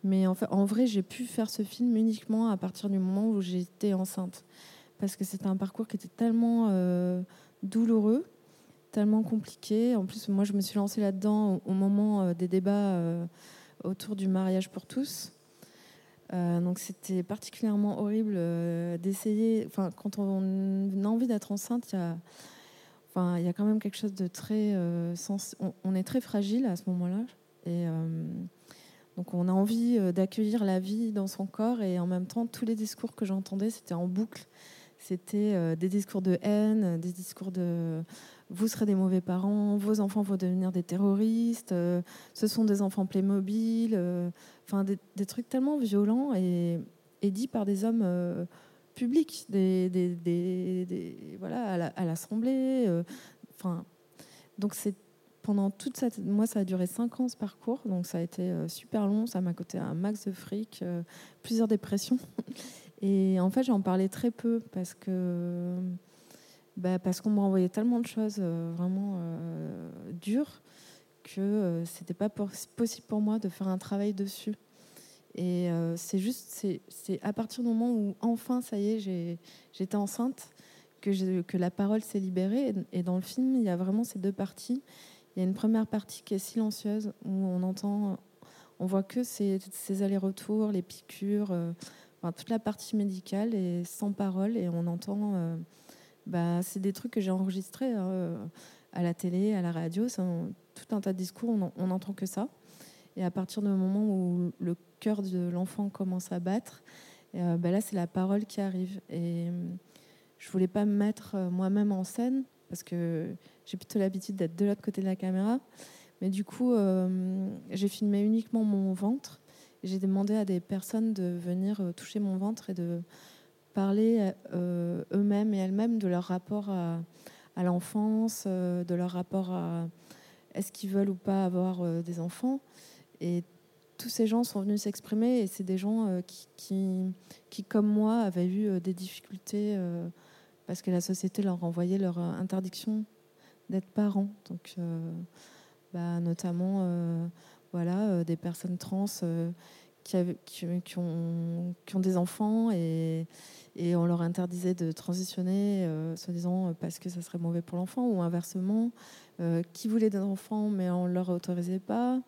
Mais en, vrai, j'ai pu faire ce film uniquement à partir du moment où j'étais enceinte. Parce que c'était un parcours qui était tellement douloureux, tellement compliqué. En plus, moi, je me suis lancée là-dedans au, moment euh, des débats euh, autour du mariage pour tous. Euh, donc c'était particulièrement horrible d'essayer. Enfin, quand on a envie d'être enceinte, il y a Enfin, il y a quand même quelque chose de très on, est très fragile à ce moment-là, et donc on a envie d'accueillir la vie dans son corps, et en même temps, tous les discours que j'entendais, c'était en boucle. C'était des discours de haine, des discours de vous serez des mauvais parents, vos enfants vont devenir des terroristes, euh, ce sont des enfants Playmobil, euh, enfin des, trucs tellement violents et, et dits par des hommes euh, publics, des, voilà, à la- à l'Assemblée. Enfin, donc c'est pendant toute cette, moi ça a duré cinq ans ce parcours, donc ça a été super long, ça m'a coûté un max de fric, plusieurs dépressions. Et en fait, j'en parlais très peu parce que bah, parce qu'on me renvoyait tellement de choses euh, vraiment euh, dures que euh, c'était pas pos- possible pour moi de faire un travail dessus. Et c'est juste, c'est- à partir du moment où enfin, ça y est, j'étais enceinte, que, la parole s'est libérée. Et, dans le film, il y a vraiment ces deux parties. Il y a une première partie qui est silencieuse, où on entend, on voit que ces, ces allers-retours, les piqûres, toute la partie médicale et sans parole. Et on entend, bah, c'est des trucs que j'ai enregistrés euh, à la télé, à la radio, c'est tout un tas de discours, on n'entend que ça. Et à partir du moment où le cœur de l'enfant commence à battre, euh, bah là, c'est la parole qui arrive. Et euh, je voulais pas me mettre moi-même en scène parce que j'ai plutôt l'habitude d'être de l'autre côté de la caméra. Mais du coup, j'ai filmé uniquement mon ventre. J'ai demandé à des personnes de venir toucher mon ventre et de parler euh, eux-mêmes et elles-mêmes de leur rapport à, l'enfance, euh, de leur rapport à est-ce qu'ils veulent ou pas avoir euh, des enfants. Et tous ces gens sont venus s'exprimer et c'est des gens qui, qui, qui, comme moi, avaient eu des difficultés parce que la société leur envoyait leur interdiction d'être parents. Donc, bah, notamment, voilà, des personnes trans qui, ont, des enfants et, on leur interdisait de transitionner, euh, soi-disant parce que ça serait mauvais pour l'enfant, ou inversement, euh, qui voulaient des enfants mais on ne leur autorisait pas.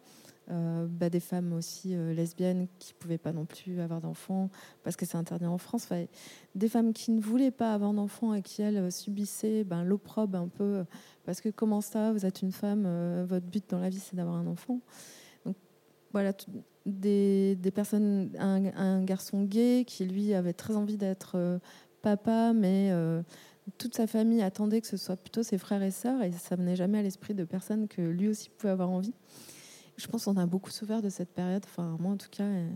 Euh, bah, des femmes aussi euh, lesbiennes qui ne pouvaient pas non plus avoir d'enfants parce que c'est interdit en France. Des femmes qui ne voulaient pas avoir d'enfants et qui, elles, subissaient ben, l'opprobre un peu parce que comment ça, vous êtes une femme, euh, votre but dans la vie, c'est d'avoir un enfant. Voilà, des, des personnes, un, garçon gay qui, lui, avait très envie d'être euh, papa, mais euh, toute sa famille attendait que ce soit plutôt ses frères et sœurs et ça venait jamais à l'esprit de personne que lui aussi pouvait avoir envie. Je pense qu'on a beaucoup souffert de cette période. Enfin, moi, en tout cas, euh,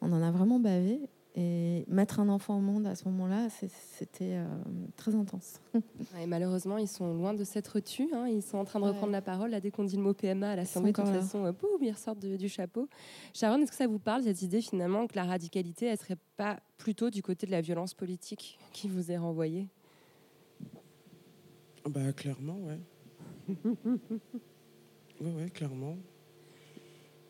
on en a vraiment bavé. Et mettre un enfant au monde à ce moment-là, c'était euh, très intense. Et malheureusement, ils sont loin de s'être tus. hein. Ils sont en train de Ouais. reprendre la parole. Là, dès qu'on dit le mot PMA à l'Assemblée, de toute là. façon, euh, boum, ils ressortent de- du chapeau. Sharon, est-ce que ça vous parle, cette idée finalement que la radicalité, elle serait pas plutôt du côté de la violence politique qui vous est renvoyée? Bah, clairement, ouais. ouais, ouais, clairement.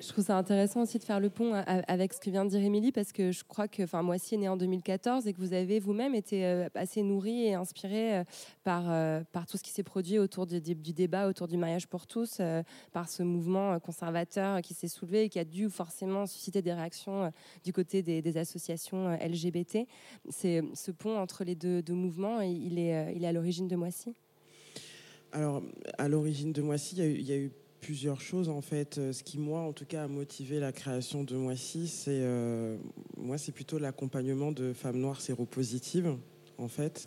Je trouve ça intéressant aussi de faire le pont avec ce que vient de dire Émilie, parce que je crois que enfin, est né en 2014 et que vous avez vous-même été euh, assez nourri et inspiré euh, par, euh, par tout ce qui s'est produit autour du, débat autour du mariage pour tous, par ce mouvement conservateur qui s'est soulevé et qui a dû forcément susciter des réactions du côté des, associations LGBT. C'est ce pont entre les deux, deux mouvements, il est, il est à l'origine de Moissy? Alors, à l'origine de Moissy, il y, a eu plusieurs choses en fait. Euh, ce qui moi, en tout cas, a motivé la création de Moissy, c'est euh, moi, c'est plutôt l'accompagnement de femmes noires séropositives, en fait.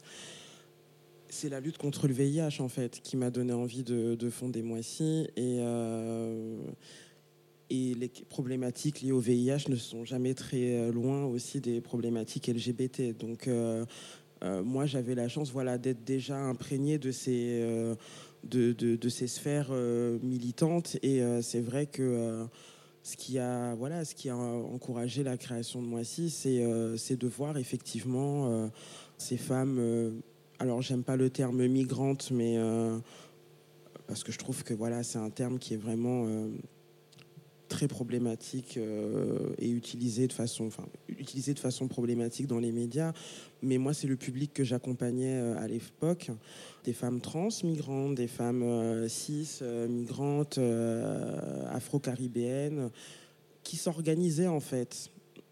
C'est la lutte contre le VIH en fait qui m'a donné envie de, fonder Moissy et euh, et les problématiques liées au VIH ne sont jamais très loin aussi des problématiques LGBT. Donc moi j'avais la chance voilà d'être déjà imprégné de ces de, ces sphères euh, militantes. Et euh, c'est vrai que euh, ce qui a voilà ce qui a encouragé la création de Moissy, c'est c'est de voir effectivement ces femmes. alors j'aime pas le terme migrante, mais parce que je trouve que voilà c'est un terme qui est vraiment très problématique euh, et utilisé de façon, enfin, de façon problématique dans les médias. Mais moi, c'est le public que j'accompagnais euh, à l'époque, des femmes trans migrantes, des femmes euh, cis migrantes, afro-caribéennes, qui s'organisaient en fait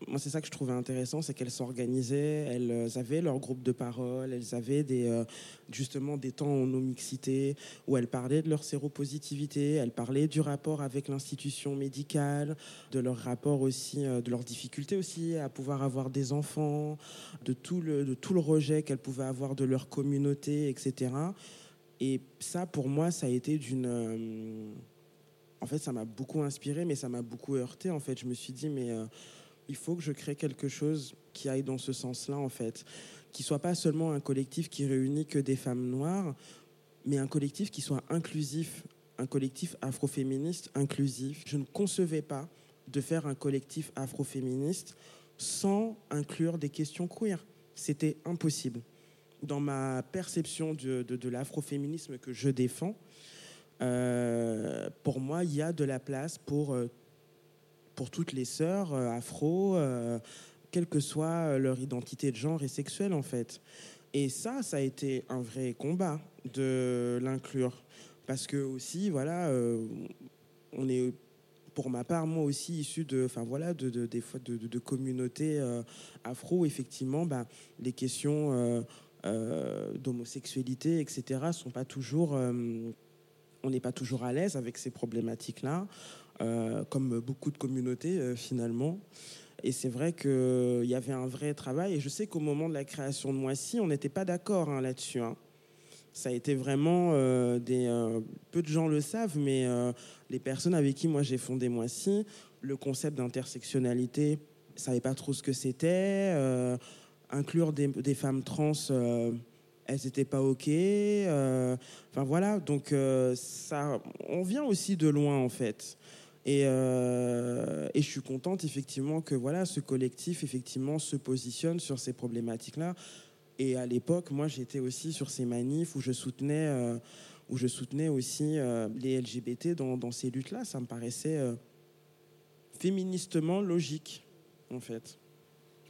moi, c'est ça que je trouvais intéressant, c'est qu'elles s'organisaient, elles euh, avaient leur groupe de parole, elles avaient euh, justement des temps en mixité où elles parlaient de leur séropositivité, elles parlaient du rapport avec l'institution médicale, de leur rapport aussi, euh, de leurs difficultés aussi à pouvoir avoir des enfants, de tout le, de tout le rejet qu'elles pouvaient avoir de leur communauté, etc. Et ça, pour moi, ça a été d'une... En fait, ça m'a beaucoup inspiré, mais ça m'a beaucoup heurté. En fait, je me suis dit, mais il faut que je crée quelque chose qui aille dans ce sens-là, en fait. Qui soit pas seulement un collectif qui réunit que des femmes noires, mais un collectif qui soit inclusif, un collectif afroféministe inclusif. Je ne concevais pas de faire un collectif afroféministe sans inclure des questions queer. C'était impossible. Dans ma perception de, de, l'afroféminisme que je défends, euh, pour moi, il y a de la place pour euh, pour toutes les sœurs euh, afro, euh, quelle que soit euh, leur identité de genre et sexuelle en fait. Et ça, ça a été un vrai combat de l'inclure. Parce que aussi, voilà, on est, pour ma part, moi aussi issu de, enfin voilà, de, de, de, de, communautés afro, effectivement, bah, les questions d'homosexualité, etc., sont pas toujours, on n'est pas toujours à l'aise avec ces problématiques-là. Euh, comme beaucoup de communautés euh, finalement. Et c'est vrai qu'il y avait un vrai travail. Et je sais qu'au moment de la création de Moissy, on n'était pas d'accord hein, là-dessus. Hein. Ça a été vraiment euh, des. peu de gens le savent, mais les personnes avec qui moi j'ai fondé Moissy, le concept d'intersectionnalité, ne savaient pas trop ce que c'était. inclure des, des, femmes trans elles n'étaient pas OK. enfin voilà, donc ça, on vient aussi de loin en fait. Euh, et, je suis contente effectivement que voilà, ce collectif effectivement se positionne sur ces problématiques-là. Et à l'époque, moi, j'étais aussi sur ces manifs où je soutenais, euh, où je soutenais aussi euh, les LGBT dans, dans ces luttes-là. Ça me paraissait féministement logique, en fait.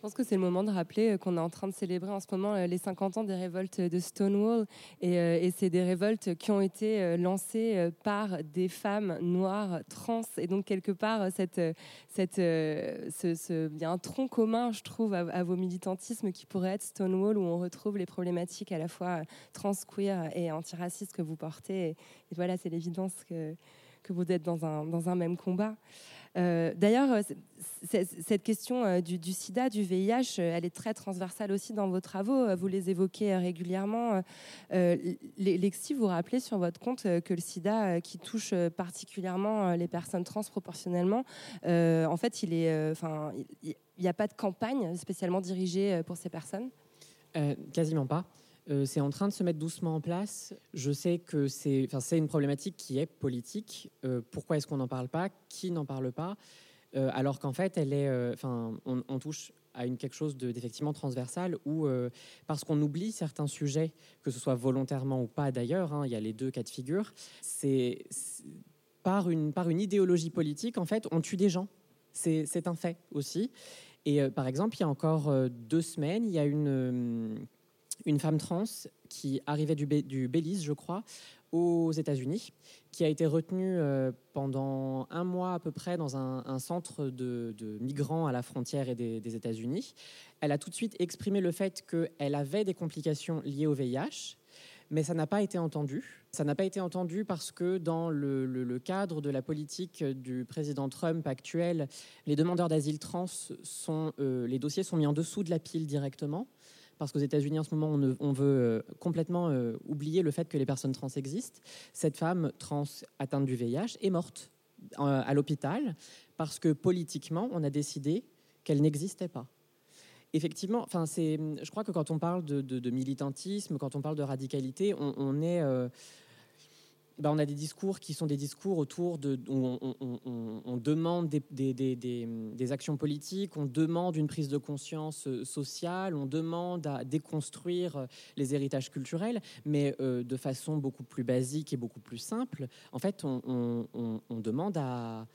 Je pense que c'est le moment de rappeler euh, qu'on est en train de célébrer en ce moment euh, les 50 ans des révoltes de Stonewall. Et, euh, et c'est des révoltes qui ont été lancées par des femmes noires trans. Et donc, quelque part, cette, cette, ce, il y a un tronc commun, je trouve, à, vos militantismes qui pourrait être Stonewall, où on retrouve les problématiques à la fois trans, queer et antiracistes que vous portez. Et, voilà, c'est l'évidence que, que vous êtes dans un, même combat. Euh, d'ailleurs, euh, cette question euh, du, sida, du VIH, elle est très transversale aussi dans vos travaux. Vous les évoquez régulièrement. Lexi, vous rappelez sur votre compte que le sida, qui touche particulièrement les personnes trans proportionnellement, en fait, il n'y a pas de campagne spécialement dirigée pour ces personnes? Quasiment pas. Euh, c'est en train de se mettre doucement en place. Je sais que c'est une problématique qui est politique. Euh, pourquoi est-ce qu'on n'en parle pas? Qui n'en parle pas? Euh, Alors qu'en fait, elle est, on, on, touche à quelque chose d'effectivement transversal où, parce qu'on oublie certains sujets, que ce soit volontairement ou pas d'ailleurs, hein, il y a les deux cas de figure, c'est par une, par une idéologie politique, en fait, on tue des gens. C'est un fait aussi. Et par exemple, il y a encore deux semaines, il y a une, une femme trans qui arrivait du, Belize, je crois, aux États-Unis, qui a été retenue euh, pendant un mois à peu près dans un, centre de, migrants à la frontière et des, États-Unis. Elle a tout de suite exprimé le fait qu'elle avait des complications liées au VIH, mais ça n'a pas été entendu. Ça n'a pas été entendu parce que dans le cadre de la politique du président Trump actuel, les demandeurs d'asile trans sont, euh, les dossiers sont mis en dessous de la pile directement. Parce qu'aux États-Unis, en ce moment, on, veut euh, complètement euh, oublier le fait que les personnes trans existent. Cette femme trans atteinte du VIH est morte euh, à l'hôpital parce que politiquement, on a décidé qu'elle n'existait pas. Effectivement, enfin, c'est, je crois que quand on parle de, militantisme, quand on parle de radicalité, on, est, ben, on a des discours qui sont des discours autour de, où on, demande des, actions politiques, on demande une prise de conscience euh, sociale, on demande à déconstruire euh, les héritages culturels, mais euh, de façon beaucoup plus basique et beaucoup plus simple. En fait, on, demande à,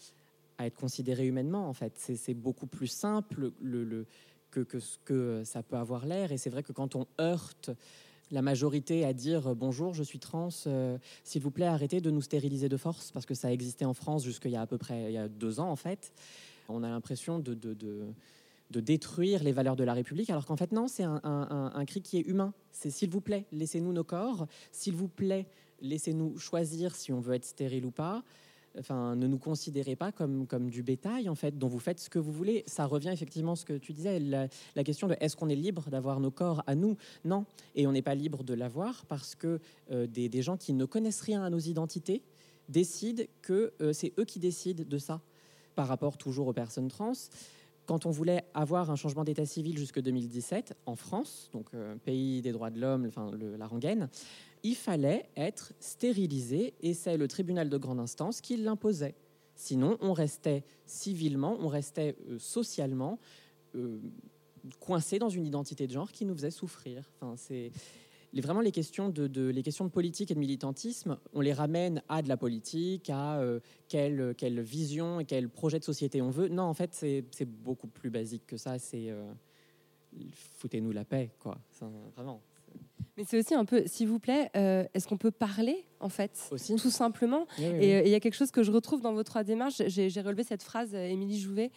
être considéré humainement. En fait, c'est beaucoup plus simple le, le- que, que ce que ça peut avoir l'air. Et c'est vrai que quand on heurte la majorité à dire euh, bonjour, je suis trans, euh, s'il vous plaît, arrêtez de nous stériliser de force, parce que ça a existé en France jusqu'il à peu près il y a deux ans en fait. On a l'impression de, détruire les valeurs de la République, alors qu'en fait non, c'est un- un cri qui est humain. C'est s'il vous plaît, laissez-nous nos corps, s'il vous plaît, laissez-nous choisir si on veut être stérile ou pas. Enfin, ne nous considérez pas comme, comme du bétail, en fait, dont vous faites ce que vous voulez. Ça revient effectivement à ce que tu disais, la, question de est-ce qu'on est libre d'avoir nos corps à nous? Non. Et on n'est pas libre de l'avoir parce que euh, des, gens qui ne connaissent rien à nos identités décident que euh, c'est eux qui décident de ça par rapport toujours aux personnes trans. Quand on voulait avoir un changement d'état civil jusque 2017 en France, donc euh, pays des droits de l'homme, enfin la rengaine, il fallait être stérilisé et c'est le tribunal de grande instance qui l'imposait. Sinon, on restait civilement, on restait euh, socialement euh, coincé dans une identité de genre qui nous faisait souffrir. Enfin, c'est vraiment les questions de, les questions de politique et de militantisme, on les ramène à de la politique, à euh, quelle, quelle vision et quel projet de société on veut. Non, en fait, c'est beaucoup plus basique que ça. C'est foutez-nous la paix, quoi. Vraiment. Mais c'est aussi un peu, s'il vous plaît, euh, est-ce qu'on peut parler, en fait Aussi. Tout simplement. Oui, oui, Et oui. euh, il y a quelque chose que je retrouve dans vos trois démarches. J'ai relevé cette phrase, euh, Émilie Jouvet.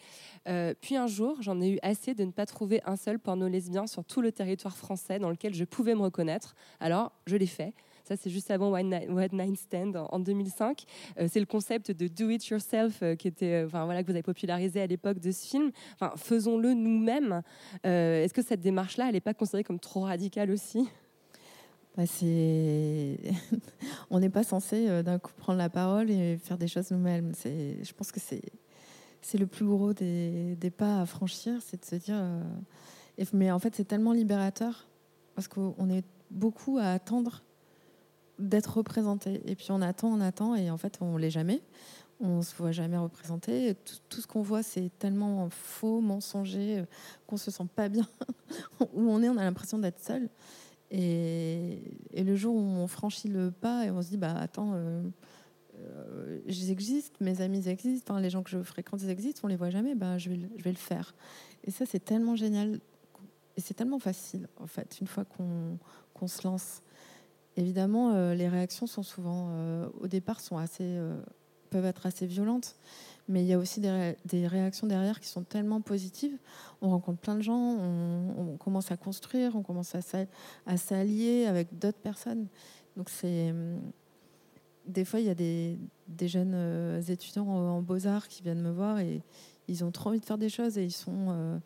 Euh, puis un jour, j'en ai eu assez de ne pas trouver un seul porno lesbien sur tout le territoire français dans lequel je pouvais me reconnaître. Alors, je l'ai fait. Ça, c'est juste avant One Night, Stand en, en 2005. Euh, c'est le concept de do it yourself euh, qui était, euh, enfin voilà, que vous avez popularisé à l'époque de ce film. Enfin, faisons-le nous-mêmes. Est-ce que cette démarche-là, elle n'est pas considérée comme trop radicale aussi? Bah, on n'est pas censé euh, d'un coup prendre la parole et faire des choses nous-mêmes. Je pense que c'est, le plus gros des, pas à franchir, c'est de se dire. euh, Mais en fait, c'est tellement libérateur parce qu'on est beaucoup à attendre d'être représenté. Et puis on attend, on attend, et en fait, on l'est jamais. On se voit jamais représenté. Tout, tout ce qu'on voit, c'est tellement faux, mensonger, euh, qu'on se sent pas bien. Où on est, on a l'impression d'être seul. Et, le jour où on franchit le pas et on se dit, bah attends, euh, euh, j'existe, mes amis existent, enfin, les gens que je fréquente ils existent, on les voit jamais, bah, je, vais, le- faire. Et ça, c'est tellement génial. Et c'est tellement facile, en fait, une fois qu'on qu'on se lance. Évidemment, euh, les réactions sont souvent, euh, au départ, sont assez, euh, peuvent être assez violentes. Mais il y a aussi des, ré- des réactions derrière qui sont tellement positives. On rencontre plein de gens, on, commence à construire, on commence à s'a- à s'allier avec d'autres personnes. Donc c'est des fois il y a des, jeunes euh, étudiants en, en beaux-arts qui viennent me voir et ils ont trop envie de faire des choses et ils sont euh,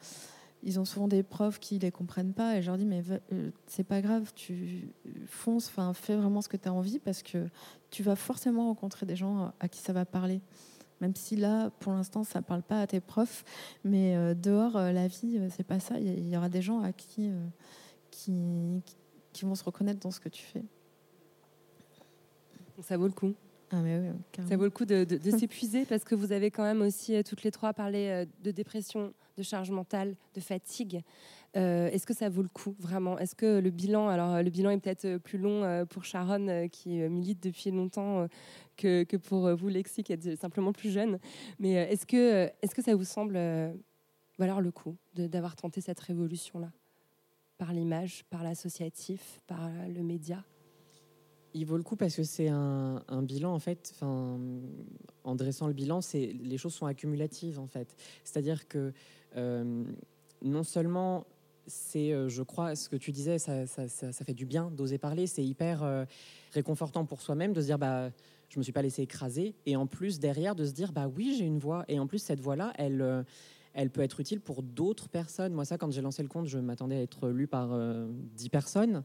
ils ont souvent des profs qui les comprennent pas et je leur dis mais euh, c'est pas grave tu fonces fais vraiment ce que tu as envie parce que tu vas forcément rencontrer des gens à qui ça va parler. Même si là pour l'instant ça parle pas à tes profs mais euh, dehors euh, la vie euh, c'est pas ça. Il y, aura des gens à qui euh, qui, qui vont se reconnaître dans ce que tu fais. Ça vaut le coup. Ah. Ça vaut le coup de, s'épuiser parce que vous avez quand même aussi euh, toutes les trois parlé euh, de dépression, de charge mentale, de fatigue. Euh, Est-ce que ça vaut le coup vraiment? Est-ce que le bilan, alors le bilan est peut-être plus long pour Sharon qui milite depuis longtemps que, que pour vous Lexi qui êtes simplement plus jeune, mais est-ce que euh, est-ce que ça vous semble valoir le coup d'avoir tenté cette révolution là par l'image, par l'associatif, par le média? Il vaut le coup parce que c'est un, bilan en fait. En dressant le bilan, c'est les choses sont accumulatives en fait. C'est-à-dire que euh, non seulement c'est, euh, je crois, ce que tu disais, ça, fait du bien d'oser parler. C'est hyper euh, réconfortant pour soi-même de se dire bah je me suis pas laissé écraser et en plus derrière de se dire bah oui j'ai une voix et en plus cette voix là elle euh, elle peut être utile pour d'autres personnes. Moi, ça, quand j'ai lancé le compte, je m'attendais à être lu par euh, 10 personnes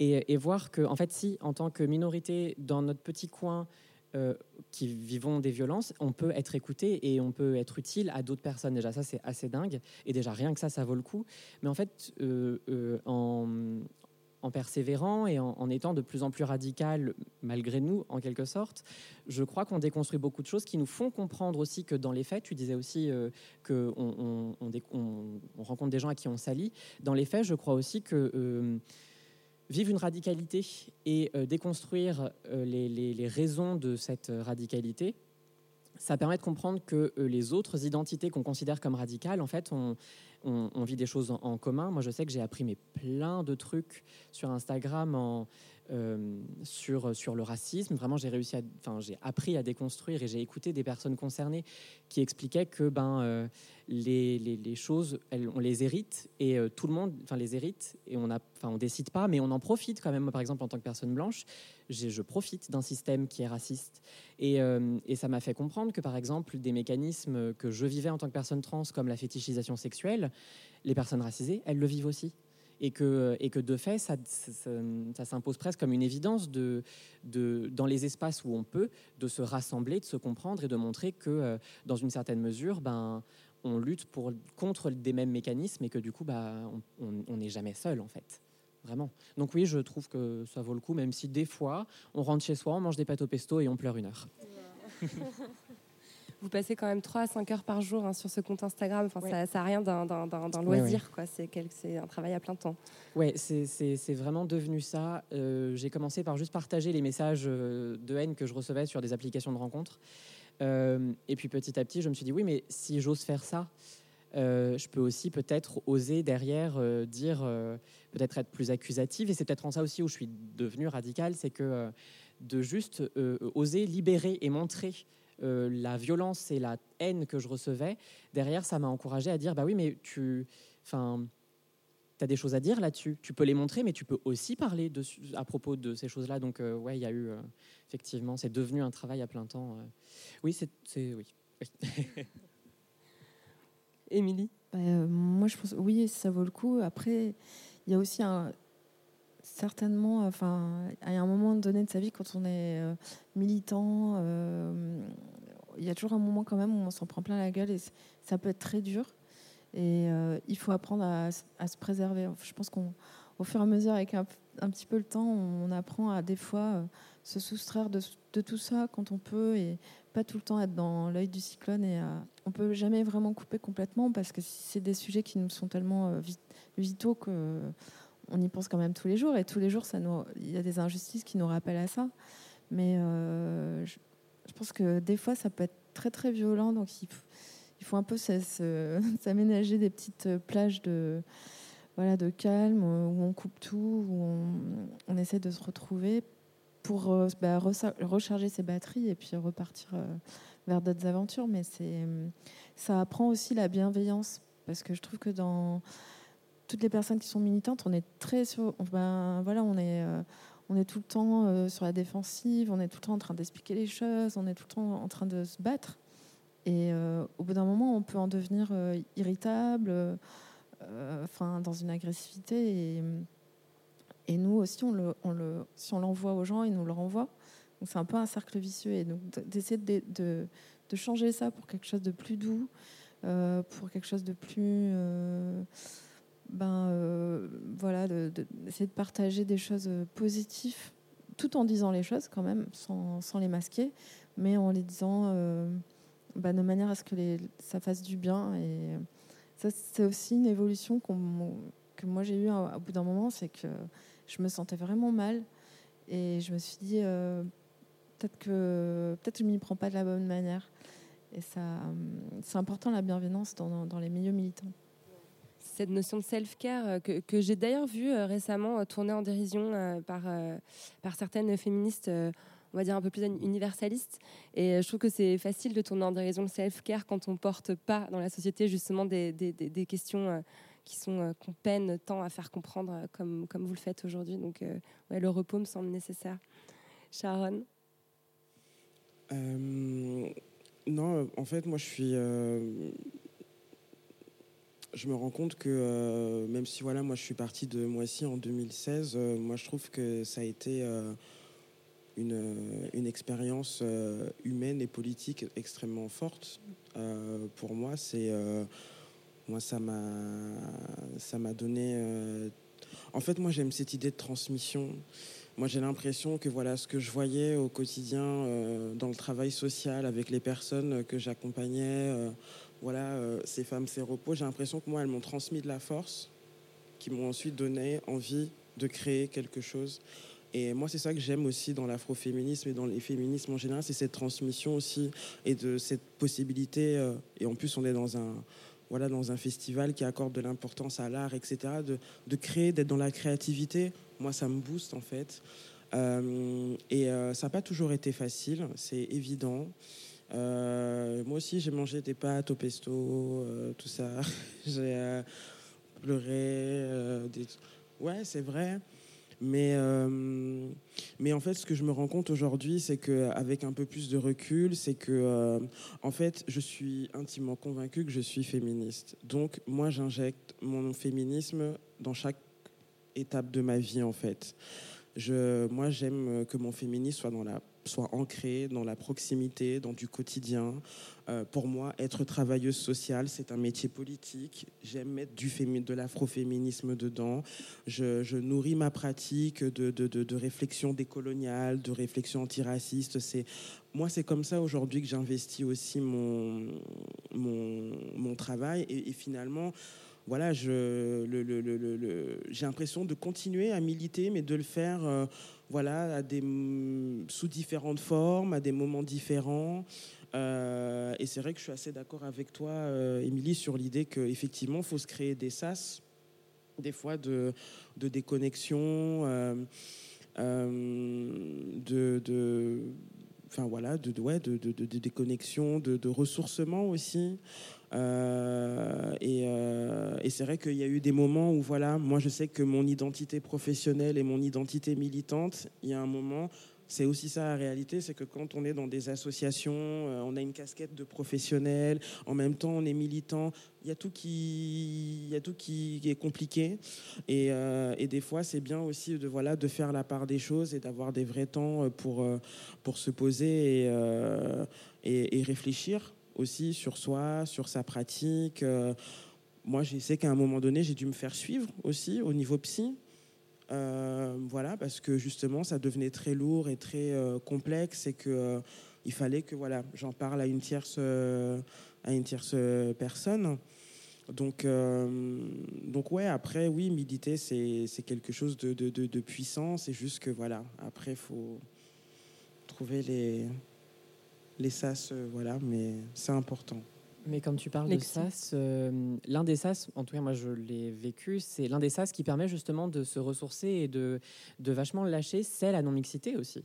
et, voir que, en fait, si, en tant que minorité, dans notre petit coin, euh, qui vivons des violences, on peut être écouté et on peut être utile à d'autres personnes. Déjà, ça, c'est assez dingue. Et déjà, rien que ça, ça vaut le coup. Mais en fait, euh, euh, en, persévérant et en, étant de plus en plus radical, malgré nous, en quelque sorte, je crois qu'on déconstruit beaucoup de choses qui nous font comprendre aussi que dans les faits, tu disais aussi qu'on rencontre des gens à qui on s'allie. Dans les faits, je crois aussi que vivre une radicalité et euh, déconstruire euh, les, raisons de cette radicalité, ça permet de comprendre que euh, les autres identités qu'on considère comme radicales, en fait, on, on- vit des choses en, commun. Moi, je sais que j'ai appris mais plein de trucs sur Instagram euh, sur, sur le racisme. Vraiment, j'ai réussi à, enfin, j'ai appris à déconstruire et j'ai écouté des personnes concernées qui expliquaient que ben, euh, les, les- les choses, on les hérite et euh, tout le monde, enfin, les hérite et on a, enfin, on décide pas, mais on en profite quand même. Moi, par exemple, en tant que personne blanche, je profite d'un système qui est raciste. Et, et ça m'a fait comprendre que, par exemple, des mécanismes que je vivais en tant que personne trans, comme la fétichisation sexuelle, les personnes racisées, elles le vivent aussi. Et que, et que de fait, ça, ça- s'impose presque comme une évidence de, de, dans les espaces où on peut, de se rassembler, de se comprendre et de montrer que, euh, dans une certaine mesure, ben, on lutte pour, contre des mêmes mécanismes et que du coup, bah, on n'est jamais seul, en fait. Vraiment. Donc oui, je trouve que ça vaut le coup, même si des fois, on rentre chez soi, on mange des pâtes au pesto et on pleure une heure. Vous passez quand même 3 à 5 heures par jour hein, sur ce compte Instagram. Enfin, Ouais. Ça n'a rien d'un- d'un d'un- d'un Ouais, loisir. quoi. C'est un travail à plein temps. Ouais, c'est- c'est c'est vraiment devenu ça. Euh, J'ai commencé par juste partager les messages euh, de haine que je recevais sur des applications de rencontres. Euh, et puis petit à petit, je me suis dit, oui, mais si j'ose faire ça, euh, je peux aussi peut-être oser derrière euh, dire, euh, peut-être être plus accusative. Et c'est peut-être en ça aussi où je suis devenue radicale, c'est que euh, de juste euh, oser libérer et montrer euh, la violence et la haine que je recevais, derrière, ça m'a encouragé à dire, bah oui, mais tu... Enfin, tu as des choses à dire là-dessus. Tu peux les montrer, mais tu peux aussi parler dessus, à propos de ces choses-là. Donc, euh, ouais, il y a eu, euh, effectivement, c'est devenu un travail à plein temps. euh. Oui, c'est. c'est- Oui. oui. Émilie? Bah, euh, moi, je pense oui, ça vaut le coup. Après, il y a aussi un, certainement, enfin, à un moment donné de sa vie, quand on est euh, militant, euh, il y a toujours un moment quand même où on s'en prend plein la gueule et ça peut être très dur. Et euh, il faut apprendre à, se préserver. Je pense qu'on, au fur et à mesure, avec un, petit peu le temps, on apprend à des fois euh, se soustraire de, tout ça quand on peut et pas tout le temps être dans l'œil du cyclone. Et à- on peut jamais vraiment couper complètement parce que c'est des sujets qui nous sont tellement euh, vi- vitaux que on y pense quand même tous les jours. Et tous les jours, il y a des injustices qui nous rappellent à ça. Mais euh, je, pense que des fois, ça peut être très très violent. Donc il faut, un peu s'aménager des petites plages de de calme où on coupe tout, où on, essaie de se retrouver pour euh, bah, recharger ses batteries et puis repartir euh, vers d'autres aventures. Mais c'est ça apprend aussi la bienveillance parce que je trouve que dans toutes les personnes qui sont militantes, on est très ben, voilà, on est euh, on est tout le temps euh, sur la défensive, on est tout le temps en train d'expliquer les choses, on est tout le temps en train de se battre. Et euh, au bout d'un moment, on peut en devenir irritable, enfin dans une agressivité. Et, nous aussi, si on l'envoie aux gens, ils nous le renvoient. Donc c'est un peu un cercle vicieux. Et donc d'essayer de, changer ça pour quelque chose de plus doux, pour quelque chose de plus, ben euh, voilà, de- de- d'essayer de partager des choses euh, positives tout en disant les choses quand même, sans, sans les masquer, mais en les disant euh, bah, de manière à ce que les, ça fasse du bien. Et ça, c'est aussi une évolution qu'on- que moi j'ai eue au bout d'un moment, c'est que je me sentais vraiment mal et je me suis dit euh, peut-être que peut-être je m'y prends pas de la bonne manière. Et ça, euh, c'est important la bienveillance dans, dans les milieux militants. Cette notion de self-care euh, que, j'ai d'ailleurs vu euh, récemment euh, tourner en dérision par, certaines féministes, on va dire un peu plus universalistes. Et je trouve que c'est facile de tourner en dérision le self-care quand on porte pas dans la société justement des, questions qui sont qu'on peine tant à faire comprendre comme, vous le faites aujourd'hui. Donc le repos me semble nécessaire. Sharon? Non, en fait, moi, je suis. Je me rends compte que euh, même si voilà, moi, je suis parti de Moissy en 2016, euh, moi, je trouve que ça a été euh, une, une expérience humaine et politique extrêmement forte. Pour moi, c'est. moi, ça m'a, ça m'a donné. en fait, moi, j'aime cette idée de transmission. Moi, j'ai l'impression que voilà, ce que je voyais au quotidien dans le travail social avec les personnes que j'accompagnais, voilà, euh, ces femmes, ces repos, j'ai l'impression que moi, elles m'ont transmis de la force, qui m'ont ensuite donné envie de créer quelque chose. Et moi, c'est ça que j'aime aussi dans l'afroféminisme et dans les féminismes en général, c'est cette transmission aussi et de cette possibilité. euh, et en plus, on est dans un, voilà, dans un festival qui accorde de l'importance à l'art, etc. De, créer, d'être dans la créativité. Moi, ça me booste en fait. Euh, et ça n'a pas toujours été facile, c'est évident. Euh, moi aussi, j'ai mangé des pâtes au pesto, euh, tout ça. j'ai euh, pleuré. Ouais, c'est vrai. Mais, mais en fait, ce que je me rends compte aujourd'hui, c'est qu'avec un peu plus de recul, c'est que, en fait, je suis intimement convaincue que je suis féministe. Donc, moi, j'injecte mon féminisme dans chaque étape de ma vie, en fait. Je, moi, j'aime que mon féminisme soit, dans la, soit ancré dans la proximité, dans du quotidien. Euh, pour moi, être travailleuse sociale, c'est un métier politique. J'aime mettre du de l'afroféminisme dedans. Je, nourris ma pratique de, de, de, de réflexion décoloniale, de réflexion antiraciste. C'est, moi, c'est comme ça aujourd'hui que j'investis aussi mon, mon, travail. Et, finalement, voilà, j'ai l'impression de continuer à militer, mais de le faire euh, voilà, à des, sous différentes formes, à des moments différents. Euh, et c'est vrai que je suis assez d'accord avec toi, euh, Émilie, sur l'idée qu'effectivement, il faut se créer des sas, des fois de, de déconnexion, euh, de, de, enfin voilà, de, ouais, de, de, déconnexion, de ressourcement aussi. Euh, et euh, et c'est vrai qu'il y a eu des moments où, voilà, moi je sais que mon identité professionnelle et mon identité militante, il y a un moment, c'est aussi ça la réalité, c'est que quand on est dans des associations, euh, on a une casquette de professionnel, en même temps on est militant, il y a tout qui, y a tout qui, est compliqué. Et, des fois, c'est bien aussi de, voilà, de faire la part des choses et d'avoir des vrais temps pour, pour se poser et réfléchir aussi sur soi, sur sa pratique. Euh, moi, je sais qu'à un moment donné, j'ai dû me faire suivre aussi au niveau psy. Euh, voilà, parce que justement, ça devenait très lourd et très euh, complexe et que il fallait que voilà, j'en parle à une tierce, à une tierce personne. Donc, euh, donc ouais, après, oui, c'est c'est quelque chose de, de, de, de puissant. C'est juste que voilà, après, il faut trouver les, les sas, euh, voilà, mais c'est important. Mais quand tu parles Les de. SAS, euh, l'un des SAS, en tout cas moi je l'ai vécu, c'est l'un des SAS qui permet justement de se ressourcer et de, de vachement lâcher, c'est la non-mixité aussi.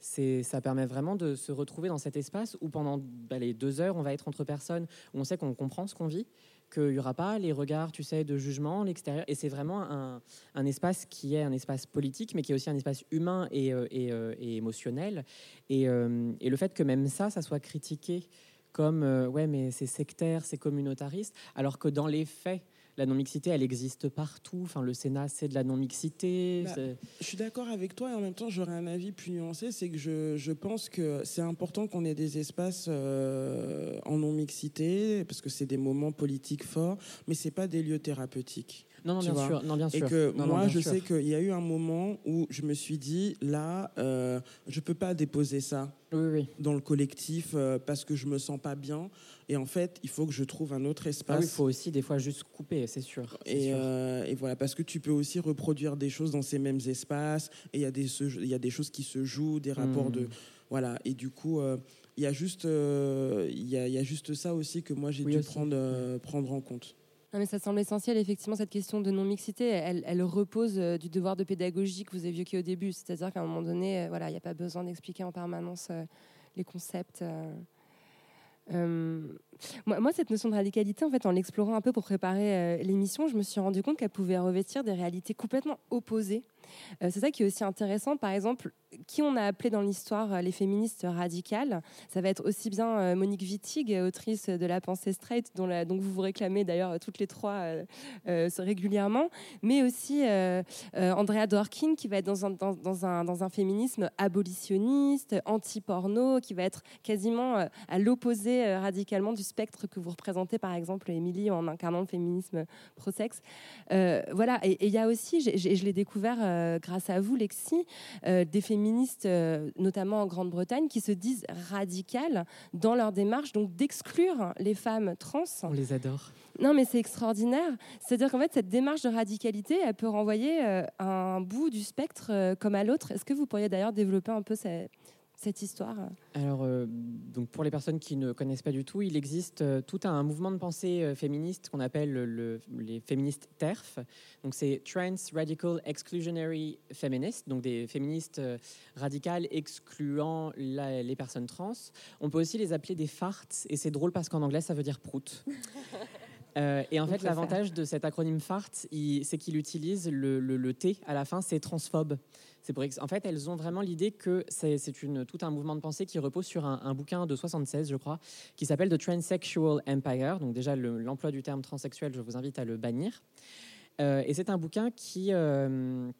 C'est, ça permet vraiment de se retrouver dans cet espace où pendant bah, les deux heures, on va être entre personnes, où on sait qu'on comprend ce qu'on vit, qu'il n'y aura pas les regards, tu sais, de jugement, l'extérieur. Et c'est vraiment un, un espace qui est un espace politique, mais qui est aussi un espace humain et, euh, euh, et émotionnel. Et, euh, et le fait que même ça, ça soit critiqué comme ouais mais c'est sectaire, c'est communautariste, alors que dans les faits, la non-mixité, elle existe partout. Enfin, le Sénat, c'est de la non-mixité. Bah, Je suis d'accord avec toi et en même temps j'aurais un avis plus nuancé, c'est que je, je pense que c'est important qu'on ait des espaces euh, en non-mixité parce que c'est des moments politiques forts, mais c'est pas des lieux thérapeutiques. Non, non, bien sûr. Non, bien Et que Non, moi, je sûr. sais qu'il y a eu un moment où je me suis dit, là, euh, je peux pas déposer ça Oui, oui. dans le collectif euh, parce que je me sens pas bien. Et en fait, il faut que je trouve un autre Ah espace. oui, il faut aussi des fois juste couper, c'est sûr. c'est Et, sûr. euh, et voilà, parce que tu peux aussi reproduire des choses dans ces mêmes espaces. Et il y, a des se- il y a des choses qui se jouent, des rapports de. Voilà. Et du coup, euh, il y, a juste, euh, il y, a, il y a juste ça aussi que moi, j'ai Oui, dû aussi. prendre, euh, prendre en compte. Non, mais ça semble essentiel, effectivement, cette question de non-mixité, elle, elle repose euh, du devoir de pédagogie que vous évoquiez au début. C'est-à-dire qu'à un moment donné, euh, voilà, il n'y a pas besoin d'expliquer en permanence euh, les concepts. moi, moi, cette notion de radicalité, en fait, en l'explorant un peu pour préparer l'émission, je me suis rendu compte qu'elle pouvait revêtir des réalités complètement opposées. Euh, c'est ça qui est aussi intéressant. Par exemple, qui on a appelé dans l'histoire euh, les féministes radicales, ça va être aussi bien euh, Monique Wittig, autrice de La pensée straight, dont, la- vous vous réclamez d'ailleurs toutes les trois régulièrement, mais aussi Andrea Dworkin, qui va être dans un, dans, un, dans un féminisme abolitionniste, anti-porno, qui va être quasiment à l'opposé radicalement du spectre que vous représentez, par exemple, Émilie, en incarnant le féminisme pro-sexe. Voilà, et il y a aussi, je l'ai découvert euh, grâce à vous, Lexi, euh, des féministes, euh, notamment en Grande-Bretagne, qui se disent radicales dans leur démarche, donc d'exclure les femmes trans. On les adore. Non, mais c'est extraordinaire. C'est-à-dire qu'en fait, cette démarche de radicalité, elle peut renvoyer un bout du spectre comme à l'autre. Est-ce que vous pourriez d'ailleurs développer un peu cette, cette histoire Alors, euh, donc pour les personnes qui ne connaissent pas du tout, il existe euh, tout un mouvement de pensée euh, féministe qu'on appelle le- le- les féministes TERF. Donc, c'est Trans Radical Exclusionary Feminists, donc des féministes euh, radicales excluant la- les personnes trans. On peut aussi les appeler des farts, et c'est drôle parce qu'en anglais, ça veut dire prout. Euh, et en On fait, l'avantage de cet acronyme FART, c'est qu'il utilise le, le- le T à la fin, c'est transphobe. En fait, elles ont vraiment l'idée que c'est tout un mouvement de pensée qui repose sur un, bouquin de 76, je crois, qui s'appelle The Transsexual Empire. Donc déjà, le- l'emploi du terme transsexuel, je vous invite à le bannir. Euh, et c'est un bouquin qui, euh,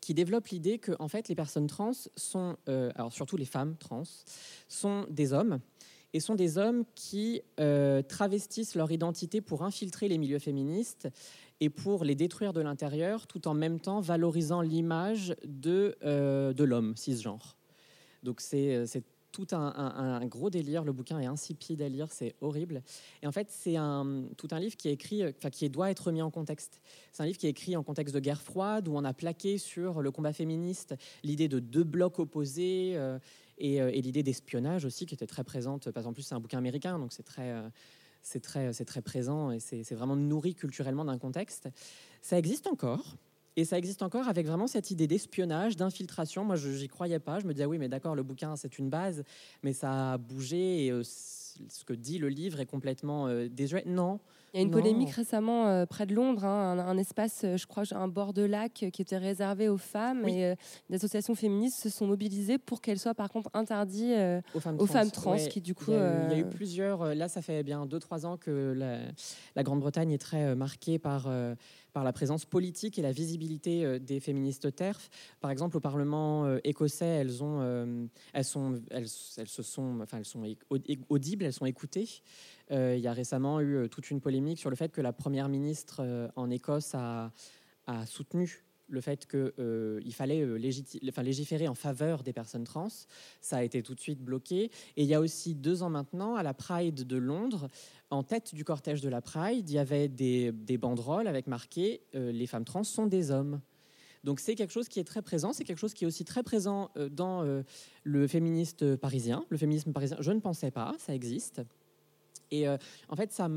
qui développe l'idée que en fait, les personnes trans sont, euh, alors surtout les femmes trans, sont des hommes et sont des hommes qui travestissent leur identité pour infiltrer les milieux féministes et pour les détruire de l'intérieur, tout en même temps valorisant l'image de, euh, de l'homme cisgenre. Donc c'est c'est tout un, gros délire. Le bouquin est insipide à lire, c'est horrible. Et en fait, c'est un, tout un livre qui est écrit, euh, qui doit être mis en contexte. C'est un livre qui est écrit en contexte de guerre froide, où on a plaqué sur le combat féministe l'idée de deux blocs opposés. euh, et, euh, l'idée d'espionnage aussi qui était très présente parce qu'en plus c'est un bouquin américain donc c'est très euh, c'est très présent et c'est vraiment nourri culturellement d'un contexte ça existe encore et ça existe encore avec vraiment cette idée d'espionnage, d'infiltration. Moi, je j'y croyais pas. Je me disais, oui, mais d'accord, le bouquin, c'est une base, mais ça a bougé et euh, ce que dit le livre est complètement euh, désuet. Non. Il y a une Non. polémique récemment euh, près de Londres, hein, un, un espace, euh, je crois, un bord de lac euh, qui était réservé aux femmes. Oui. Et euh, des associations féministes se sont mobilisées pour qu'elle soit par contre interdite euh, Aux femmes aux trans. femmes trans, Ouais, qui du coup. Il y, a eu, il y a eu plusieurs. Là, ça fait bien 2-3 ans que la, la Grande-Bretagne est très marquée par, par la présence politique et la visibilité euh, des féministes TERF. Par exemple, au Parlement euh, écossais, elles, euh, sont, se sont, enfin, elles sont audibles, elles sont écoutées. Il y a récemment eu toute une polémique sur le fait que la première ministre en Écosse a soutenu le fait qu'il fallait euh, enfin, légiférer en faveur des personnes trans. Ça a été tout de suite bloqué. Et il y a aussi deux ans maintenant, à la Pride de Londres, en tête du cortège de la Pride, il y avait des, banderoles avec marqué euh, Les femmes trans sont des hommes ». Donc c'est quelque chose qui est très présent, c'est quelque chose qui est aussi très présent euh, dans euh, le féministe parisien. Le féminisme parisien, je ne pensais pas, ça existe. Et euh, en fait, ça,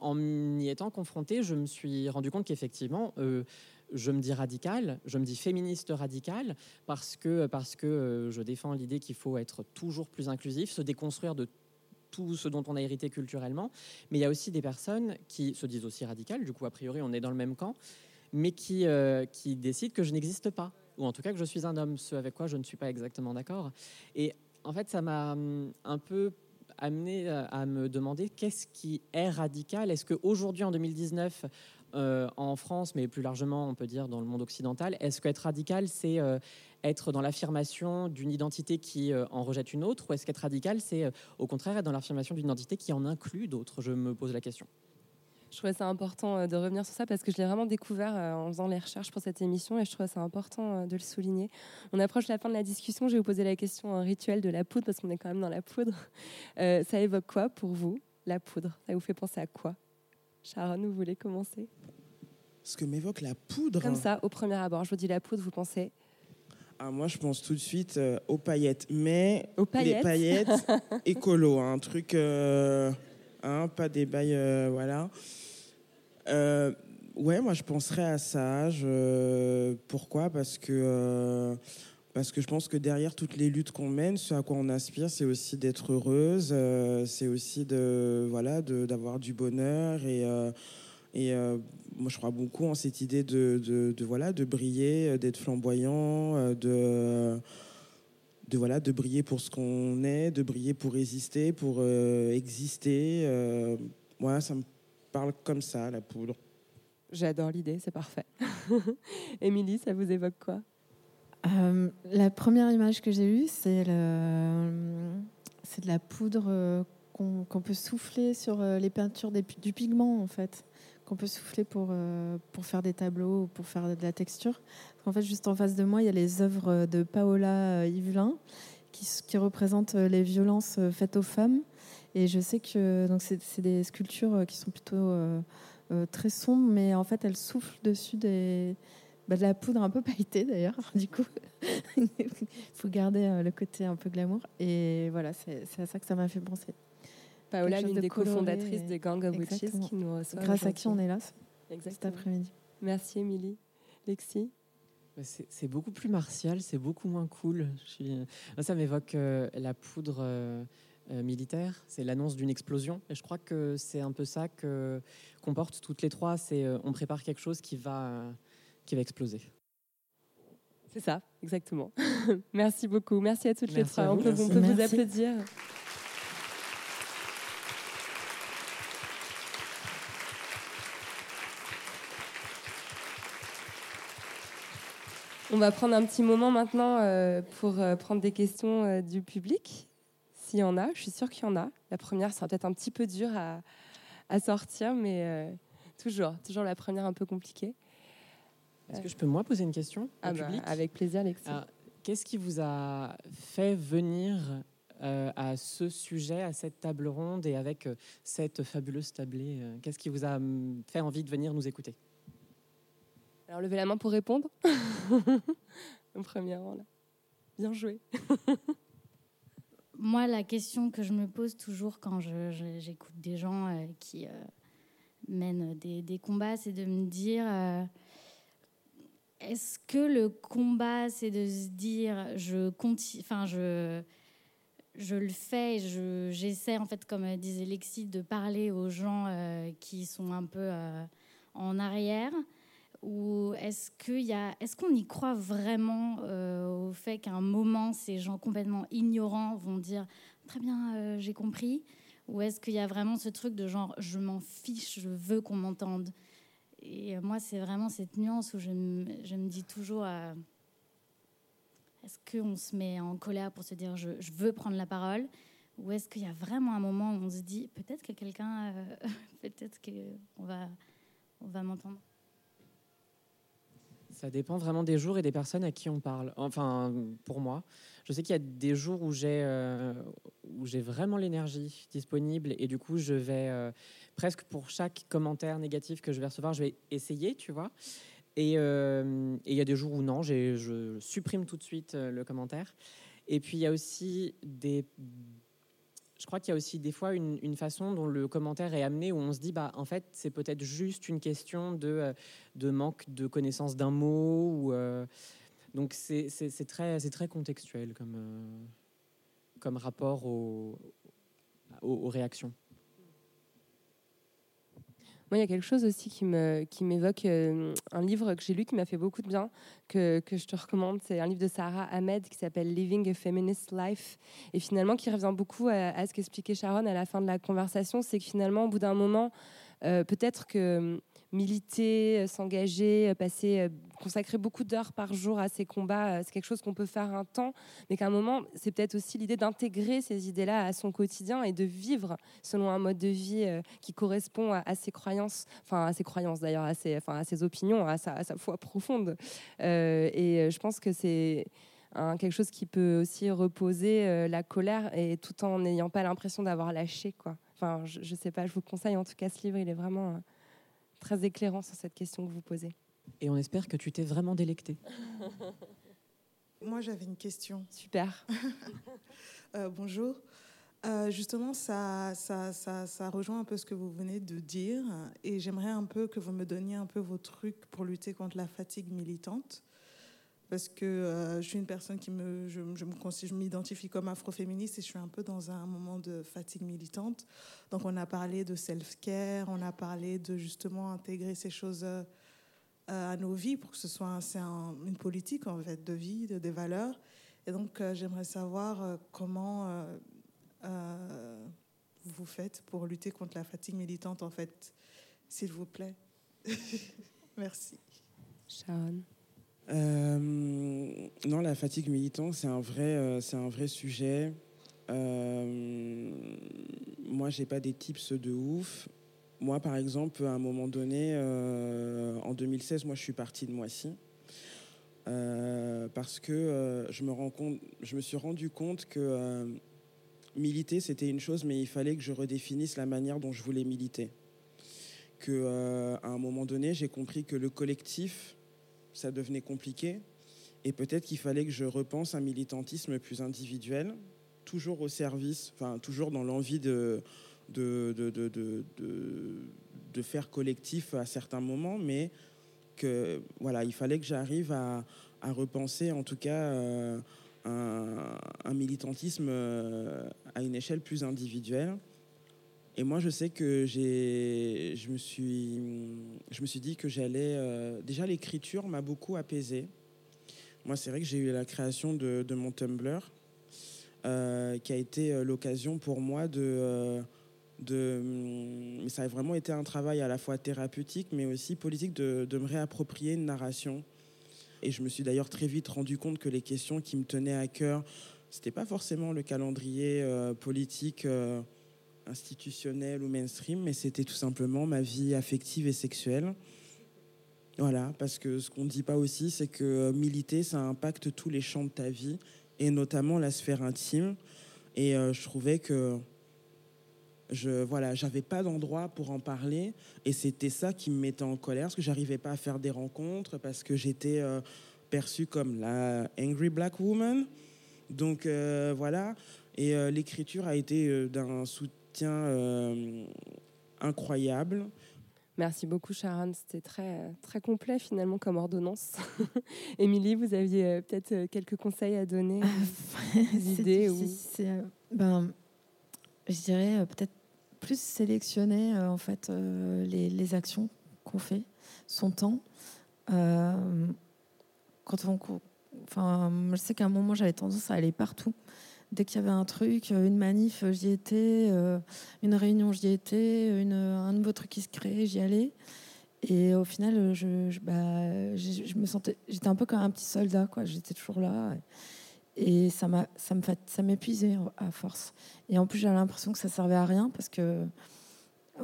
en y étant confrontée, je me suis rendu compte qu'effectivement, euh, je me dis radicale, je me dis féministe radicale, parce que, parce que euh, je défends l'idée qu'il faut être toujours plus inclusif, se déconstruire de tout ce dont on a hérité culturellement. Mais il y a aussi des personnes qui se disent aussi radicales, du coup, a priori, on est dans le même camp, mais qui, euh, qui décident que je n'existe pas, ou en tout cas que je suis un homme, ce avec quoi je ne suis pas exactement d'accord. Et en fait, ça m'a hum, un peu amené à à me demander qu'est-ce qui est radical. Est-ce qu'aujourd'hui, en 2019, euh, en France, mais plus largement, on peut dire dans le monde occidental, est-ce qu'être radical, c'est euh, être dans l'affirmation d'une identité qui euh, en rejette une autre, ou est-ce qu'être radical, c'est au contraire être dans l'affirmation d'une identité qui en inclut d'autres? Je me pose la question. Je trouvais ça important de revenir sur ça parce que je l'ai vraiment découvert en faisant les recherches pour cette émission et je trouvais ça important de le souligner. On approche la fin de la discussion. Je vais vous poser la question un rituel de la poudre parce qu'on est quand même dans la poudre. Ça évoque quoi pour vous, la poudre? Ça vous fait penser à quoi? Sharon, vous voulez commencer? Ce que m'évoque la poudre. Comme ça, au premier abord. Je vous dis la poudre, vous pensez? Ah, moi, je pense tout de suite euh, aux paillettes. Mais Aux paillettes? les paillettes écolo, hein, un truc, euh, hein, pas des bails, euh, voilà. Ouais, moi, je penserais à ça. Je- pourquoi? Parce que parce que je pense que derrière toutes les luttes qu'on mène, ce à quoi on aspire, c'est aussi d'être heureuse, euh, c'est aussi de voilà, d'avoir du bonheur et euh, et euh, moi, je crois beaucoup en cette idée de, de, voilà, de briller, d'être flamboyant, de, de, voilà, de briller pour ce qu'on est, de briller pour résister, pour exister. Voilà, ça me parle comme ça, la poudre. J'adore l'idée, c'est parfait. Émilie, ça vous évoque quoi? Euh, la première image que j'ai eue, c'est de la poudre qu'on peut souffler sur euh, les peintures du pigment en fait, qu'on peut souffler pour euh, faire des tableaux ou pour faire de la texture. En fait, juste en face de moi, il y a les œuvres de Paola Yvelin qui, représentent les violences faites aux femmes. Et je sais que donc c'est des sculptures qui sont plutôt très sombres, mais en fait, elles soufflent dessus des bah, de la poudre un peu pailletée d'ailleurs, du coup. Il faut garder euh, le côté un peu glamour. Et voilà, c'est à ça que ça m'a fait penser. Paola, l'une de des cofondatrices et- de Gang of Witches, qui nous reçoit. Grâce à qui on est là cet après-midi. Merci, Émilie. Lexi Bah, C'est beaucoup plus martial, c'est beaucoup moins cool. Je suis- Moi, ça m'évoque euh, la poudre euh, euh, militaire, c'est l'annonce d'une explosion. Et je crois que c'est un peu ça que qu'on porte toutes les trois. C'est euh, on prépare quelque chose qui va euh, qui va exploser. C'est ça, exactement. Merci beaucoup. Merci à toutes les trois. On peut, on Merci. peut vous applaudir. On va prendre un petit moment maintenant euh, pour euh, prendre des questions euh, du public. S'il y en a, je suis sûre qu'il y en a. La première sera peut-être un petit peu dure à, à sortir, mais euh, toujours, toujours la première un peu compliquée. Est-ce que je peux moi poser une question au Ah bah, public? avec plaisir, Lexi. Ah, Qu'est-ce qui vous a fait venir euh, à ce sujet, à cette table ronde et avec euh, cette fabuleuse tablée euh, Qu'est-ce qui vous a hum, fait envie de venir nous écouter? Alors levez la main pour répondre. Au premier rang là. Bien joué. Moi, la question que je me pose toujours quand je- je- j'écoute des gens euh, qui euh, mènent des, des combats, c'est de me dire euh, est-ce que le combat, c'est de se dire je continue, enfin je je le fais, je- j'essaie en fait, comme euh, disait Lexi, de parler aux gens euh, qui sont un peu euh, en arrière? Ou est-ce est-ce qu'on y croit vraiment au fait qu'à un moment ces gens complètement ignorants vont dire très bien, j'ai compris, ou est-ce qu'il y a vraiment ce truc de genre je m'en fiche, je veux qu'on m'entende? Et euh, moi c'est vraiment cette nuance où je me, dis toujours euh, est-ce qu'on se met en colère pour se dire je, veux prendre la parole? Ou est-ce qu'il y a vraiment un moment où on se dit peut-être que quelqu'un, euh, peut-être qu'on va, on va m'entendre? Ça dépend vraiment des jours et des personnes à qui on parle. Enfin, pour moi, je sais qu'il y a des jours où j'ai où j'ai vraiment l'énergie disponible et du coup, je vais presque pour chaque commentaire négatif que je vais recevoir, je vais essayer, tu vois. Et euh, il y a des jours où non, je supprime tout de suite euh, le commentaire. Et puis il y a aussi des je crois qu'il y a aussi des fois une, façon dont le commentaire est amené où on se dit bah en fait c'est peut-être juste une question de, euh, de manque de connaissance d'un mot ou donc c'est très très contextuel comme comme rapport au- aux, aux réactions. Moi, il y a quelque chose aussi qui me qui m'évoque euh, un livre que j'ai lu qui m'a fait beaucoup de bien, que, que je te recommande. C'est un livre de Sarah Ahmed qui s'appelle Living a Feminist Life, et finalement qui revient beaucoup à, ce qu'expliquait Sharon à la fin de la conversation, c'est que finalement, au bout d'un moment, euh, peut-être que militer, euh, s'engager, euh, passer, euh, consacrer beaucoup d'heures par jour à ces combats, c'est quelque chose qu'on peut faire un temps, mais qu'à un moment, c'est peut-être aussi l'idée d'intégrer ces idées-là à son quotidien et de vivre selon un mode de vie qui correspond à, ses croyances, enfin à ses croyances d'ailleurs, à ses, enfin, à ses opinions, à sa, foi profonde. et je pense que c'est quelque chose qui peut aussi reposer la colère et tout en n'ayant pas l'impression d'avoir lâché quoi. Enfin, je, je, sais pas, je vous conseille en tout cas ce livre, il est vraiment très éclairant sur cette question que vous posez. Et on espère que tu t'es vraiment délecté. Moi, j'avais une question. Super. euh, bonjour. Euh, justement, ça, ça, ça, ça, rejoint un peu ce que vous venez de dire. Et j'aimerais un peu que vous me donniez un peu vos trucs pour lutter contre la fatigue militante parce que euh, je suis une personne qui me, je, je, m'identifie comme afroféministe et je suis un peu dans un moment de fatigue militante. Donc on a parlé de self-care, on a parlé de justement intégrer ces choses euh, à nos vies pour que ce soit une politique en fait de vie, de, des valeurs. Et donc euh, j'aimerais savoir comment vous faites pour lutter contre la fatigue militante en fait, s'il vous plaît. Merci. Sharon. Euh, non, la fatigue militante, c'est un vrai, euh, c'est un vrai sujet. Euh, moi, j'ai pas des tips de ouf. Moi, par exemple, à un moment donné, en 2016, moi, je suis partie de Moissy. parce que je, me rends compte, je me suis rendu compte que militer, c'était une chose, mais il fallait que je redéfinisse la manière dont je voulais militer. Que, à un moment donné, j'ai compris que le collectif, ça devenait compliqué. Et peut-être qu'il fallait que je repense un militantisme plus individuel, toujours au service, enfin, toujours dans l'envie de de, de, de, de, faire collectif à certains moments, mais que voilà, il fallait que j'arrive à, à, repenser en tout cas euh, un, militantisme euh, à une échelle plus individuelle. Et moi, je sais que j'ai, je me suis, je me suis dit que j'allais. Euh, déjà, l'écriture m'a beaucoup apaisé. Moi, c'est vrai que j'ai eu la création de, mon Tumblr, euh, qui a été euh, l'occasion pour moi de, de. Mais ça a vraiment été un travail à la fois thérapeutique, mais aussi politique, de, de me réapproprier une narration. Et je me suis d'ailleurs très vite rendu compte que les questions qui me tenaient à cœur, c'était pas forcément le calendrier politique institutionnel ou mainstream, mais c'était tout simplement ma vie affective et sexuelle. Voilà, parce que ce qu'on ne dit pas aussi, c'est que militer, ça impacte tous les champs de ta vie, et notamment la sphère intime. Et euh, je trouvais que je voilà, j'avais pas d'endroit pour en parler, et c'était ça qui me mettait en colère, parce que j'arrivais pas à faire des rencontres, parce que j'étais euh, perçue comme la angry black woman. Donc euh, voilà, et l'écriture a été d'un soutien euh, incroyable. Merci beaucoup Sharon, c'était très, très complet finalement comme ordonnance. Émilie, vous aviez euh, peut-être euh, quelques conseils à donner, des idées ou... ben, Je dirais peut-être plus sélectionner en fait les, les, actions qu'on fait, son temps. quand on, enfin, je sais qu'à un moment j'avais tendance à aller partout dès qu'il y avait un truc, euh, une manif, euh, j'y étais, euh, une réunion, j'y étais, un nouveau truc qui se créait, j'y allais. Et au final, bah, je, me sentais, j'étais un peu comme un petit soldat, quoi. J'étais toujours là. Et ça m'épuisait à force. Et en plus, j'avais l'impression que ça servait à rien parce que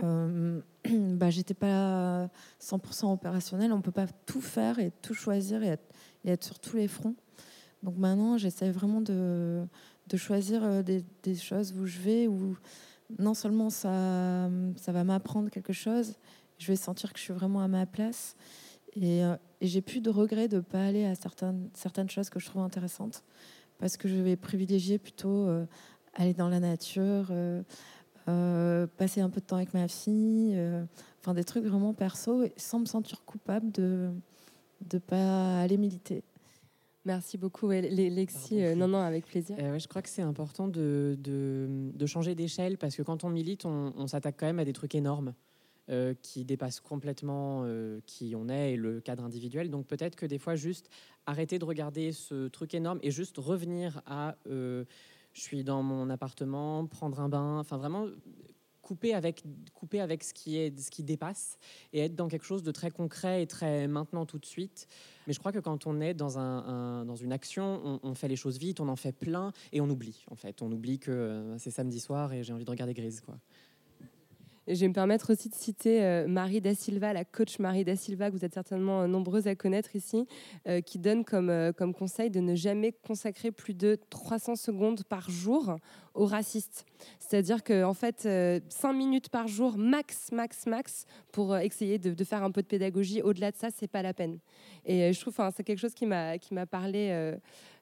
euh, bah, j'étais pas 100% opérationnelle. On peut pas tout faire et tout choisir et être sur tous les fronts. Donc maintenant, j'essaie vraiment de, de choisir euh, des, choses où je vais, où non seulement ça, ça va m'apprendre quelque chose, je vais sentir que je suis vraiment à ma place. Et, euh, et j'ai plus de regrets de ne pas aller à certaines, certaines choses que je trouve intéressantes, parce que je vais privilégier plutôt euh, aller dans la nature, passer un peu de temps avec ma fille, enfin des trucs vraiment perso, sans me sentir coupable de ne pas aller militer. Merci beaucoup, Lexi. Euh, non, non, avec plaisir. Euh, je crois que c'est important de, de, changer d'échelle parce que quand on milite, on, s'attaque quand même à des trucs énormes euh, qui dépassent complètement qui on est et le cadre individuel. Donc peut-être que des fois, juste arrêter de regarder ce truc énorme et juste revenir à je suis dans mon appartement, prendre un bain, enfin vraiment couper avec, couper avec ce, qui est, ce qui dépasse et être dans quelque chose de très concret et très maintenant tout de suite. Mais je crois que quand on est dans, un, dans une action, on, on, fait les choses vite, on en fait plein et on oublie en fait. On oublie que euh, c'est samedi soir et j'ai envie de regarder Grise. Quoi. Je vais me permettre aussi de citer euh, Marie Da Silva, la coach Marie Da Silva, que vous êtes certainement euh, nombreuses à connaître ici, euh, qui donne comme, comme conseil de ne jamais consacrer plus de 300 secondes par jour aux racistes. C'est-à-dire qu'en en fait, 5 minutes par jour, max, max, max, pour essayer de, faire un peu de pédagogie. Au-delà de ça, c'est pas la peine. Et je trouve, c'est quelque chose qui m'a parlé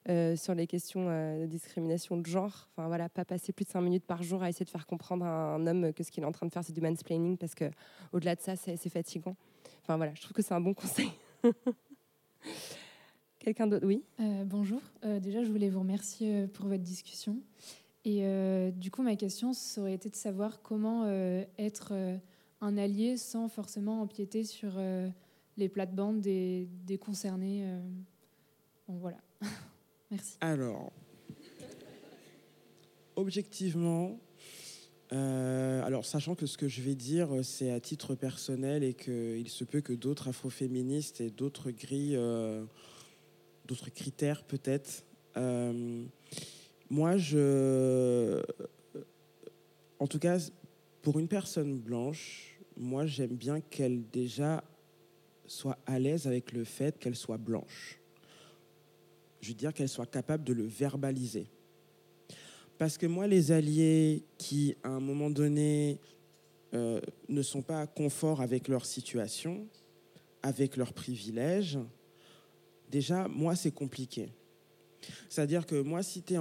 euh, sur les questions euh, de discrimination de genre. Enfin voilà, pas passer plus de 5 minutes par jour à essayer de faire comprendre à un homme que ce qu'il est en train de faire, c'est du mansplaining, parce que au-delà de ça, c'est fatigant. Enfin voilà, je trouve que c'est un bon conseil. Quelqu'un d'autre? Oui. Euh, bonjour. Euh, déjà, je voulais vous remercier pour votre discussion. Et euh, du coup, ma question, ça aurait été de savoir comment être un allié sans forcément empiéter sur les plates-bandes des, des, concernés. Bon, voilà. Alors, objectivement, euh, alors sachant que ce que je vais dire, c'est à titre personnel et qu'il se peut que d'autres afroféministes et d'autres grilles, euh, d'autres critères peut-être. Euh, moi, je, en tout cas, pour une personne blanche, moi, j'aime bien qu'elle déjà soit à l'aise avec le fait qu'elle soit blanche je veux dire qu'elle soit capable de le verbaliser. Parce que moi, les alliés qui, à un moment donné, euh, ne sont pas confort avec leur situation, avec leurs privilèges, déjà, moi, c'est compliqué. C'est-à-dire que moi, si tu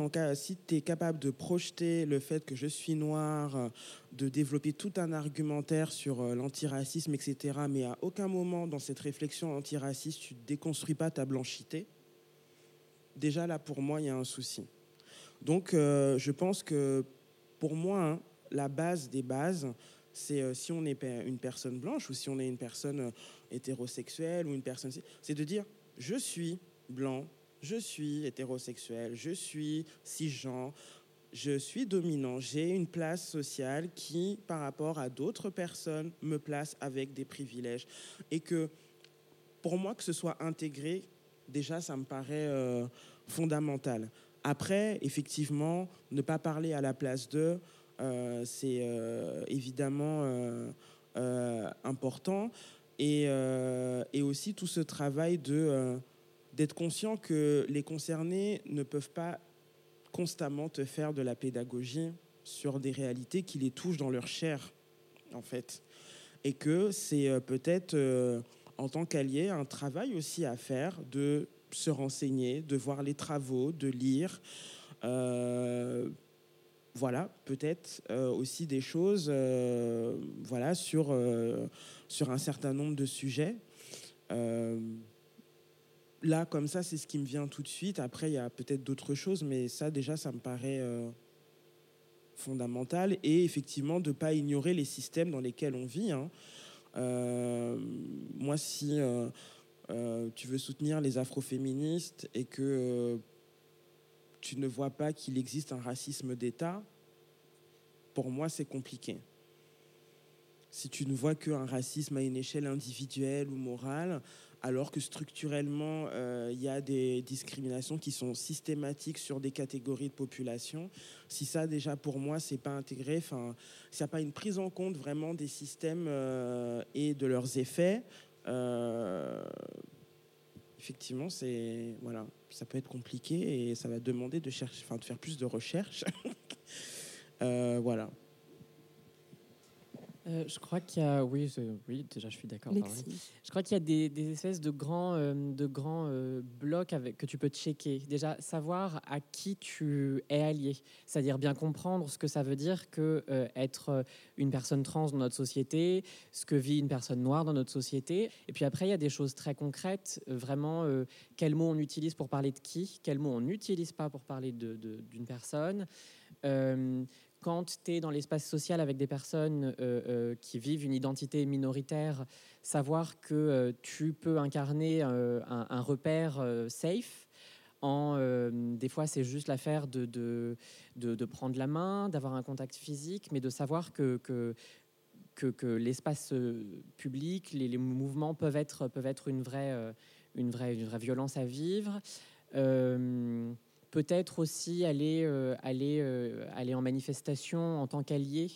es capable de projeter le fait que je suis noir, de développer tout un argumentaire sur euh, l'antiracisme, etc., mais à aucun moment dans cette réflexion antiraciste, tu ne déconstruis pas ta blanchité, déjà là, pour moi, il y a un souci. Donc, euh, je pense que pour moi, hein, la base des bases, c'est euh, si on est une personne blanche ou si on est une personne euh, hétérosexuelle ou une personne... C'est de dire, je suis blanc, je suis hétérosexuel, je suis cisgenre, je suis dominant, j'ai une place sociale qui, par rapport à d'autres personnes, me place avec des privilèges. Et que pour moi, que ce soit intégré, déjà, ça me paraît euh, fondamental. Après, effectivement, ne pas parler à la place d'eux, euh, c'est euh, évidemment important. Et, et, aussi tout ce travail de d'être conscient que les concernés ne peuvent pas constamment te faire de la pédagogie sur des réalités qui les touchent dans leur chair, en fait. Et que c'est peut-être en tant qu'allié, un travail aussi à faire de se renseigner, de voir les travaux, de lire. Euh, voilà, peut-être euh, aussi des choses euh, voilà, sur, sur un certain nombre de sujets. Là, comme ça, c'est ce qui me vient tout de suite. Après, il y a peut-être d'autres choses, mais ça, déjà, ça me paraît fondamental. Et effectivement, de ne pas ignorer les systèmes dans lesquels on vit. Hein. Euh, moi, si euh, euh, tu veux soutenir les afroféministes et que tu ne vois pas qu'il existe un racisme d'État, pour moi, c'est compliqué. Si tu ne vois qu'un racisme à une échelle individuelle ou morale, alors que structurellement, euh, il y a des discriminations qui sont systématiques sur des catégories de population. Si ça, déjà, pour moi, c'est pas intégré, enfin, s'il n'y a pas une prise en compte vraiment des systèmes euh, et de leurs effets, euh, effectivement, c'est voilà, ça peut être compliqué et ça va demander de chercher, enfin, de faire plus de recherches. Voilà. Euh, je crois qu'il y a, oui, oui, déjà je suis d'accord. Je crois qu'il y a des, des, espèces de grands, euh, de grands euh, blocs avec, que tu peux checker. Déjà, savoir à qui tu es allié, c'est-à-dire bien comprendre ce que ça veut dire que être une personne trans dans notre société, ce que vit une personne noire dans notre société. Et puis après, il y a des choses très concrètes, vraiment, quels mots on utilise pour parler de qui, quels mots on n'utilise pas pour parler d'une de, de, personne. Quand tu es dans l'espace social avec des personnes euh, euh, qui vivent une identité minoritaire, savoir que euh, tu peux incarner un, repère safe, En, des fois, c'est juste l'affaire de, de, de, prendre la main, d'avoir un contact physique, mais de savoir que, que, que, l'espace public, les, les mouvements peuvent être, peuvent être une, vraie, une, vraie, une vraie violence à vivre. Peut-être aussi aller, euh, aller, euh, aller en manifestation en tant qu'allié.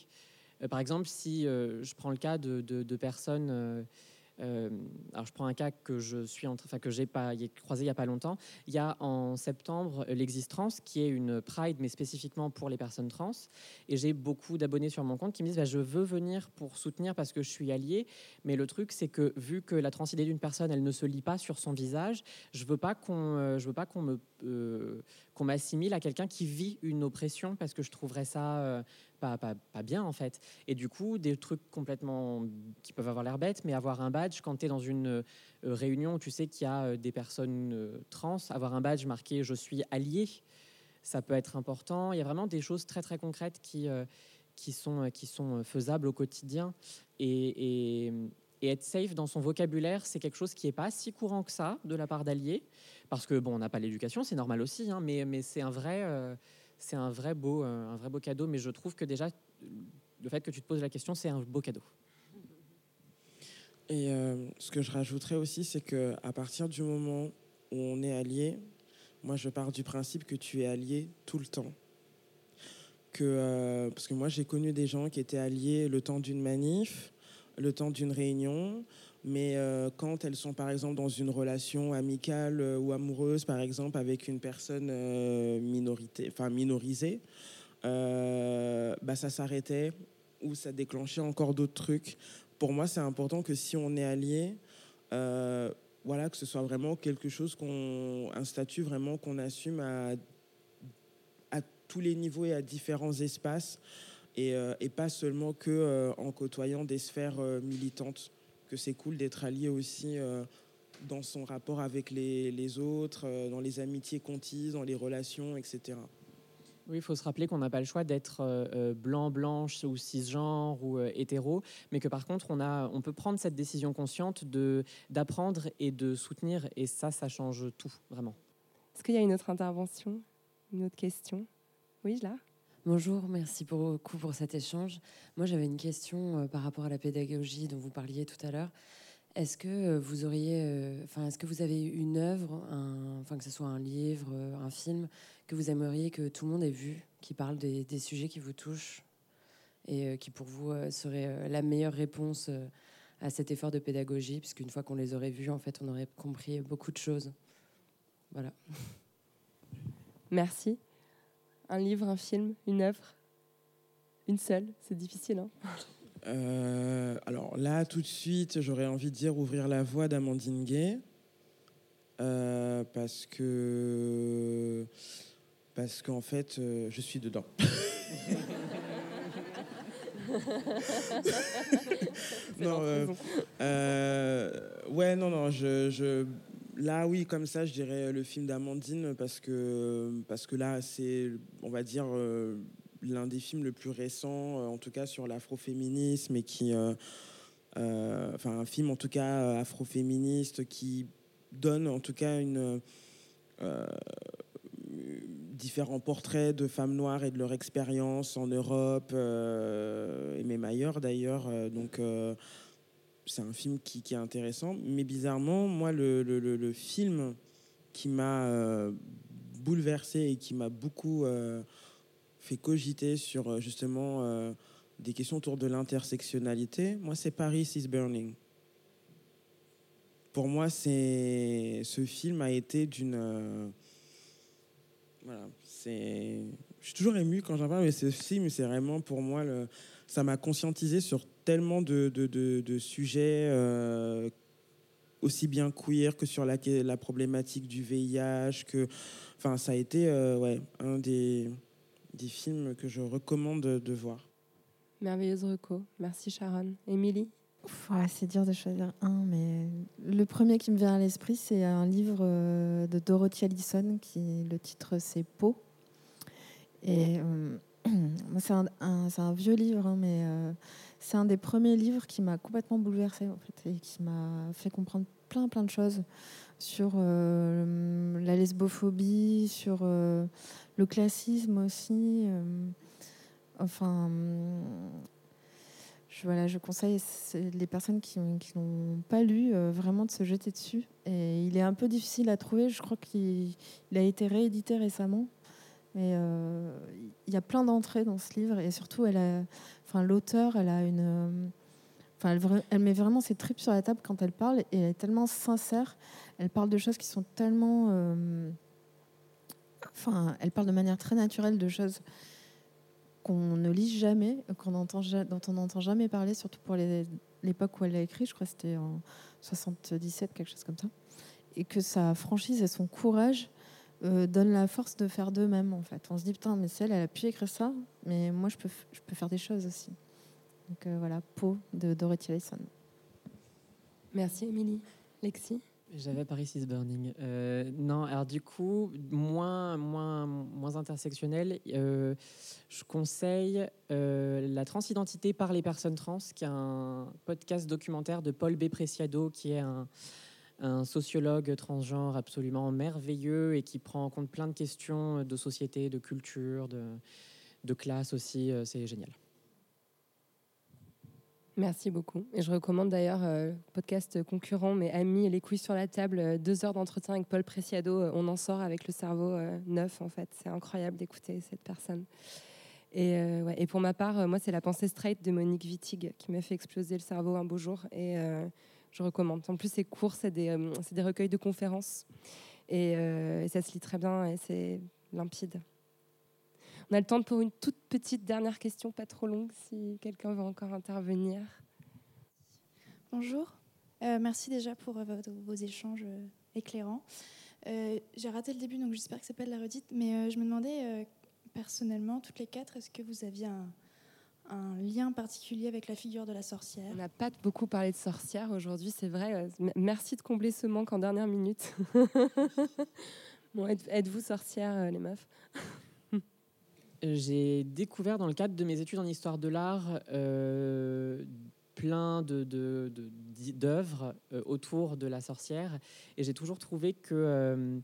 Euh, par exemple, si je prends le cas de- de personnes euh, alors je prends un cas que je suis en enfin que j'ai pas croisé il y a pas longtemps. Il y a en septembre l'Existence, qui est une Pride mais spécifiquement pour les personnes trans. Et j'ai beaucoup d'abonnés sur mon compte qui me disent bah, je veux venir pour soutenir parce que je suis allié. Mais le truc c'est que vu que la transidée d'une personne elle ne se lit pas sur son visage, je veux pas qu'on, euh, je veux pas qu'on me euh, qu'on m'assimile à quelqu'un qui vit une oppression parce que je trouverais ça pas, pas, pas bien en fait. Et du coup, des trucs complètement qui peuvent avoir l'air bêtes, mais avoir un badge quand tu es dans une euh, réunion tu sais qu'il y a euh, des personnes euh, trans, avoir un badge marqué je suis allié, ça peut être important. Il y a vraiment des choses très très concrètes qui, sont, faisables au quotidien. Et, être safe dans son vocabulaire, c'est quelque chose qui n'est pas si courant que ça de la part d'alliés. Parce que bon, on n'a pas l'éducation, c'est normal aussi, hein, mais, c'est un vrai beau cadeau. Mais je trouve que déjà, le fait que tu te poses la question, c'est un beau cadeau. Et euh, ce que je rajouterais aussi, c'est que à partir du moment où on est allié, moi je pars du principe que tu es allié tout le temps. Que, euh, parce que moi j'ai connu des gens qui étaient alliés le temps d'une manif, le temps d'une réunion, mais euh, quand elles sont par exemple dans une relation amicale ou amoureuse, par exemple avec une personne minorité, enfin minorisée, bah, ça s'arrêtait ou ça déclenchait encore d'autres trucs. Pour moi, c'est important que si on est allié, euh, voilà, que ce soit vraiment quelque chose qu'on, un statut vraiment qu'on assume à, tous les niveaux et à différents espaces, et, euh, pas seulement que euh, en côtoyant des sphères militantes. Que c'est cool d'être allié aussi dans son rapport avec les, autres, dans les amitiés qu'on tisse, dans les relations, etc. Oui, il faut se rappeler qu'on n'a pas le choix d'être euh, euh, blanc, blanche ou cisgenre ou euh, hétéro, mais que par contre, on, a, on peut prendre cette décision consciente de, d'apprendre et de soutenir, et ça, ça change tout, vraiment. Est-ce qu'il y a une autre intervention? Une autre question? Oui, là Bonjour, merci beaucoup pour cet échange. Moi, j'avais une question euh, par rapport à la pédagogie dont vous parliez tout à l'heure. Est-ce que vous auriez, enfin, est-ce que vous avez une œuvre, un- enfin que ce soit un livre, un film, que vous aimeriez que tout le monde ait vu, qui parle des, des sujets qui vous touchent et euh, qui pour vous euh, serait euh, la meilleure réponse euh, à cet effort de pédagogie, puisqu'une fois qu'on les aurait vus, en fait, on aurait compris beaucoup de choses. Voilà. Merci. Un livre, un film, une œuvre? Une seule? C'est difficile, hein? Euh, alors là, tout de suite, j'aurais envie de dire ouvrir la voie d'Amandine Gay. Euh, parce que. Parce qu'en fait, euh, je suis dedans. non, euh, euh, ouais, non, non, je, je- là, oui, comme ça, je dirais le film d'Amandine parce que, parce que là, c'est, on va dire, l'un des films le plus récents, euh, en tout cas sur l'afroféminisme et qui, enfin, un film en tout cas afroféministe qui donne en tout cas une différents portraits de femmes noires et de leur expérience en Europe euh, et même ailleurs d'ailleurs. Euh, Donc euh, c'est un film qui, est intéressant. Mais bizarrement, moi, le, le- film qui m'a euh, bouleversé et qui m'a beaucoup fait cogiter sur justement des questions autour de l'intersectionnalité, moi, c'est Paris is Burning. Pour moi, c'est ce film a été d'une c'est. Je suis toujours ému quand j'en parle, mais ce film, c'est vraiment pour moi, le... ça m'a conscientisé sur tellement de, de, de- sujets, euh, aussi bien queer que sur la, la problématique du VIH, que. Enfin, ça a été euh, ouais, un des, des films que je recommande de, voir. Merveilleuse reco. Merci Sharon. Émilie? Ouais, c'est dur de choisir un, mais le premier qui me vient à l'esprit, c'est un livre euh, de Dorothy Allison, qui le titre c'est Peau. Et euh, c'est un, un- c'est un vieux livre, hein, mais euh, c'est un des premiers livres qui m'a complètement bouleversée en fait, et qui m'a fait comprendre plein plein de choses. sur euh, la lesbophobie, sur le classisme aussi. enfin, je, voilà, je conseille les personnes qui, n'ont pas lu euh, vraiment de se jeter dessus. Et il est un peu difficile à trouver. Je crois qu'il il a été réédité récemment. Mais euh, il y a plein d'entrées dans ce livre et surtout, l'auteur, elle euh, enfin, elle, met vraiment ses tripes sur la table quand elle parle et elle est tellement sincère. Elle parle de choses qui sont tellement, enfin, elle parle de manière très naturelle de choses qu'on ne lit jamais, qu'on entend, dont on n'entend jamais parler, surtout pour l'époque où elle l'a écrit. Je crois que c'était en 77, quelque chose comme ça. Et que sa franchise et son courage euh, donnent la force de faire d'eux-mêmes, en fait. On se dit, putain, mais celle, elle a pu écrire ça, mais moi, je peux, je peux faire des choses aussi. Donc euh, voilà, Pau de Dorothy Allison. Merci, Émilie. Lexi? J'avais Paris is Burning. Euh, non, alors du coup, moins, moins, moins intersectionnel, euh, je conseille euh, La transidentité par les personnes trans, qui est un podcast documentaire de Paul B. Preciado, qui est un, sociologue transgenre absolument merveilleux et qui prend en compte plein de questions de société, de culture, de, classe aussi. C'est génial. Merci beaucoup. Et je recommande d'ailleurs euh, podcast concurrent, mais Amis les couilles sur la table, euh, deux heures d'entretien avec Paul Preciado. Euh, on en sort avec le cerveau euh, neuf, en fait. C'est incroyable d'écouter cette personne. Et, ouais, et pour ma part, moi, c'est La pensée straight de Monique Wittig qui m'a fait exploser le cerveau un beau jour. Et je recommande. En plus, c'est court, c'est des, des recueils de conférences. Et ça se lit très bien et c'est limpide. On a le temps pour une toute petite dernière question, pas trop longue, si quelqu'un veut encore intervenir. Bonjour. Euh, merci déjà pour euh, vos, échanges euh, éclairants. J'ai raté le début, donc j'espère que c'est pas de la redite. Mais je me demandais personnellement, toutes les quatre, est-ce que vous aviez un, un lien particulier avec la figure de la sorcière? On n'a pas beaucoup parlé de sorcières aujourd'hui, c'est vrai. Merci de combler ce manque en dernière minute. bon, êtes- êtes-vous sorcière, les meufs? J'ai découvert dans le cadre de mes études en histoire de l'art euh, plein d'œuvres euh, autour de la sorcière et j'ai toujours trouvé que, euh,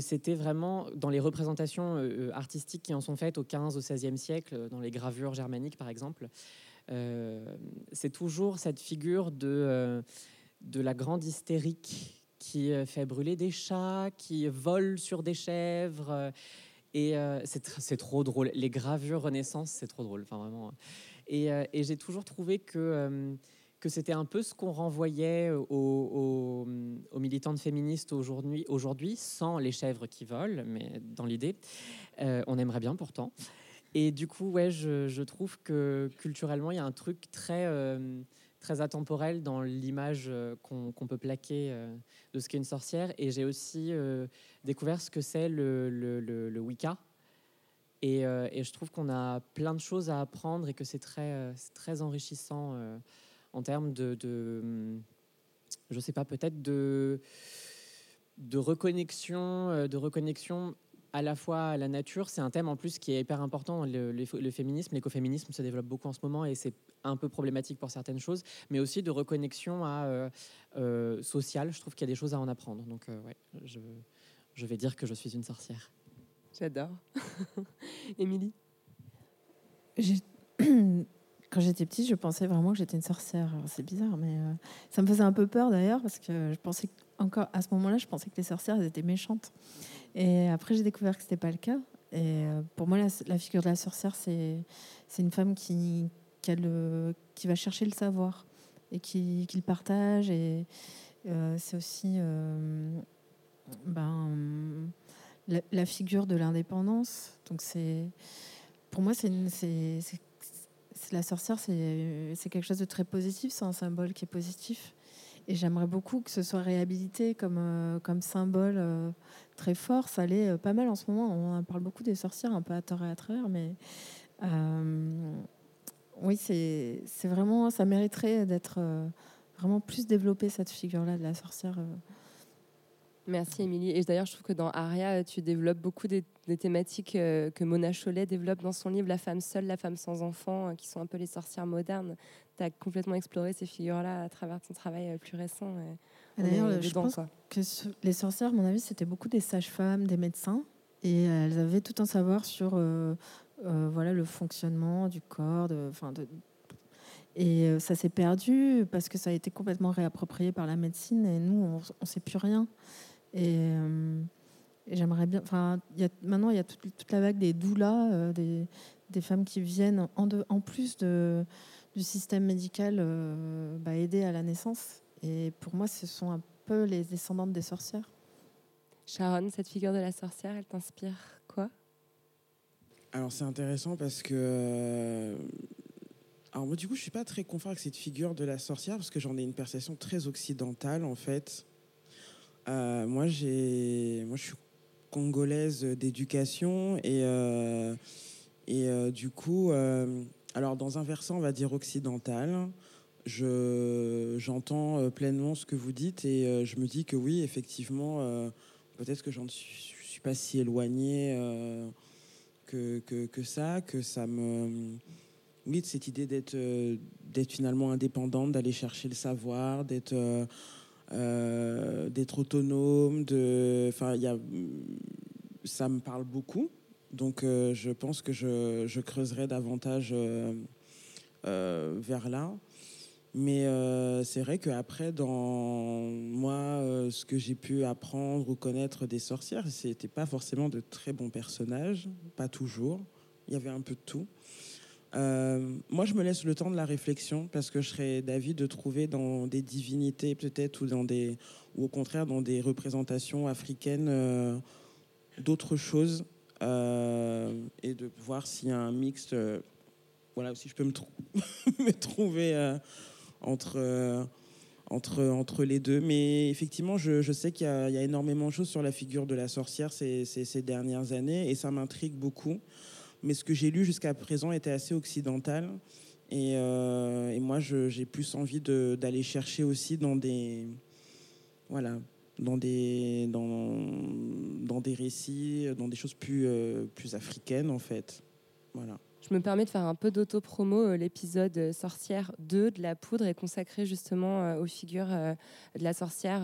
c'était vraiment dans les représentations artistiques qui en sont faites au 15 au 16e siècle, dans les gravures germaniques par exemple, c'est toujours cette figure de, la grande hystérique qui fait brûler des chats, qui vole sur des chèvres. Et euh, c'est tr- c'est trop drôle. Les gravures Renaissance, c'est trop drôle. Enfin, vraiment. Et, euh, et j'ai toujours trouvé que, euh, que c'était un peu ce qu'on renvoyait aux, aux- militantes féministes aujourd'hui, aujourd'hui, sans les chèvres qui volent, mais dans l'idée. On aimerait bien pourtant. Et du coup, ouais, je, trouve que culturellement, il y a un truc très, très atemporel dans l'image euh, qu'on peut plaquer euh, de ce qu'est une sorcière. Et j'ai aussi euh, découvert ce que c'est le, Wicca. Et, je trouve qu'on a plein de choses à apprendre et que c'est très, enrichissant en termes de, de, hum, je sais pas, peut-être de, de reconnexion, de reconnexion à la fois la nature. C'est un thème en plus qui est hyper important. Le, le- le féminisme, l'écoféminisme se développe beaucoup en ce moment et c'est un peu problématique pour certaines choses, mais aussi de reconnexion à euh, euh, sociale. Je trouve qu'il y a des choses à en apprendre. Donc, euh, ouais, je, je vais dire que je suis une sorcière. J'adore. Émilie? J'ai- Quand j'étais petite, je pensais vraiment que j'étais une sorcière. C'est bizarre, mais euh, ça me faisait un peu peur d'ailleurs parce que je pensais encore à ce moment-là, je pensais que les sorcières étaient méchantes. Et après, j'ai découvert que c'était pas le cas. Et euh, pour moi, la, figure de la sorcière, c'est une femme qui qui, va chercher le savoir et qui, le partage. Et euh, c'est aussi ben, la, la figure de l'indépendance. Donc c'est pour moi, c'est une- c'est c'est- c'est- la sorcière, c'est c'est quelque chose de très positif, c'est un symbole qui est positif. Et j'aimerais beaucoup que ce soit réhabilité comme, euh, comme symbole euh, très fort. Ça l'est euh, pas mal en ce moment. On parle beaucoup des sorcières, un peu à tort et à travers, mais euh, oui, c'est vraiment, ça mériterait d'être euh, vraiment plus développé cette figure-là de la sorcière. euh. Merci Émilie. Et d'ailleurs, je trouve que dans Aria, tu développes beaucoup des, des thématiques euh, que Mona Chollet développe dans son livre La femme seule, la femme sans enfant, euh, qui sont un peu les sorcières modernes. Tu as complètement exploré ces figures-là à travers ton travail euh, plus récent. D'ailleurs, je dedans, pense quoi. que les sorcières, à mon avis, c'était beaucoup des sages-femmes, des médecins, et elles avaient tout un savoir sur euh, euh, voilà, le fonctionnement du corps. De, et ça s'est perdu parce que ça a été complètement réapproprié par la médecine, et nous, on ne sait plus rien. Et, euh, et j'aimerais bien. Enfin, il y a, maintenant, il y a toute, toute la vague des doulas, euh, des, des femmes qui viennent en, de- en plus de, du système médical euh, bah, aider à la naissance. Et pour moi, ce sont un peu les descendantes des sorcières. Sharon, cette figure de la sorcière, elle t'inspire quoi? Alors c'est intéressant parce que euh, alors moi du coup je suis pas très confort avec cette figure de la sorcière parce que j'en ai une perception très occidentale en fait. Euh, moi j'ai moi je suis congolaise d'éducation et euh, et euh, du coup euh, alors dans un versant on va dire occidental je j'entends pleinement ce que vous dites et je me dis que oui effectivement peut-être que j'en suis, suis pas si éloignée que, que, que ça, que ça me... Oui, de cette idée d'être d'être finalement indépendante, d'aller chercher le savoir, d'être d'être autonome. Enfin. Ça me parle beaucoup. Donc, euh, je pense que je, creuserai davantage euh, euh, vers là. Mais euh, c'est vrai qu'après, dans moi, euh, ce que j'ai pu apprendre ou connaître des sorcières, c'était pas forcément de très bons personnages, pas toujours. Il y avait un peu de tout. Euh, moi, je me laisse le temps de la réflexion parce que je serais d'avis de trouver dans des divinités peut-être ou dans des ou au contraire dans des représentations africaines euh, d'autres choses euh, et de voir s'il y a un mix. voilà, si je peux me, trou- me trouver entre, entre, entre les deux. Mais effectivement, je, sais qu'il y, a énormément de choses sur la figure de la sorcière ces dernières années et ça m'intrigue beaucoup. Mais ce que j'ai lu jusqu'à présent était assez occidental. Et, euh, moi, j'ai plus envie d'aller chercher aussi dans des, voilà, dans des, dans, dans des récits, dans des choses plus, euh, plus africaines, en fait. Voilà. Je me permets de faire un peu d'auto-promo. Euh, L'épisode euh, Sorcière 2 de la poudre est consacré justement euh, aux figures de la sorcière,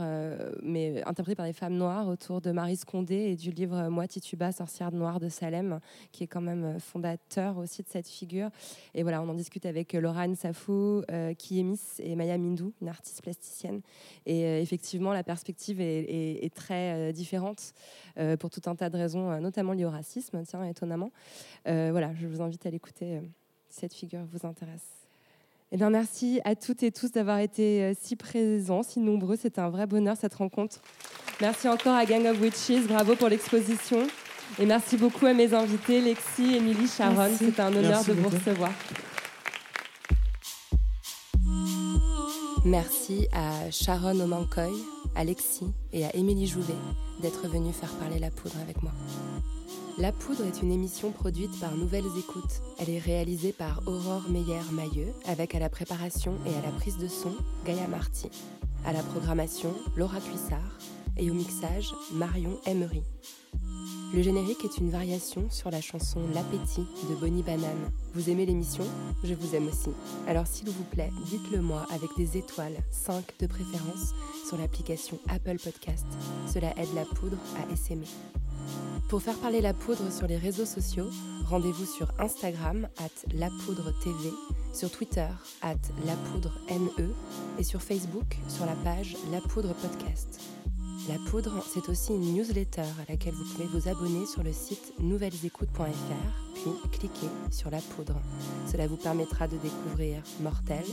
mais interprétées par des femmes noires autour de Marie Scondé et du livre Moi Tituba, sorcière noire de Salem, qui est quand même fondateur aussi de cette figure. Et voilà, on en discute avec Laurane Safou, Kiemis et Maya Mindou, une artiste plasticienne. Et effectivement, la perspective est, très différente pour tout un tas de raisons, notamment liées au racisme, tiens, étonnamment. Voilà, je vous invite à l'écouter euh, si cette figure vous intéresse. Eh bien, merci à toutes et tous d'avoir été euh, si présents, si nombreux. C'était un vrai bonheur cette rencontre. Merci encore à Gang of Witches. Bravo pour l'exposition. Et merci beaucoup à mes invités, Lexi, Émilie, Sharon. C'était un honneur Merci de vous recevoir. Merci à Sharon Omankoy, à Lexi et à Émilie Jouvet d'être venus faire parler la poudre avec moi. La Poudre est une émission produite par Nouvelles Écoutes. Elle est réalisée par Aurore Meyer-Mailleux, avec à la préparation et à la prise de son Gaïa Marty. À la programmation, Laura Cuissard. Et au mixage, Marion Emery. Le générique est une variation sur la chanson L'appétit de Bonnie Banane. Vous aimez l'émission? Je vous aime aussi. Alors s'il vous plaît, dites-le moi avec des étoiles, 5 de préférence, sur l'application Apple Podcast. Cela aide la poudre à essaimer. Pour faire parler la poudre sur les réseaux sociaux, rendez-vous sur Instagram at lapoudre.tv, sur Twitter at lapoudre.ne et sur Facebook sur la page La Poudre Podcast. La Poudre, c'est aussi une newsletter à laquelle vous pouvez vous abonner sur le site nouvellesécoutes.fr, puis cliquer sur La Poudre. Cela vous permettra de découvrir Mortel,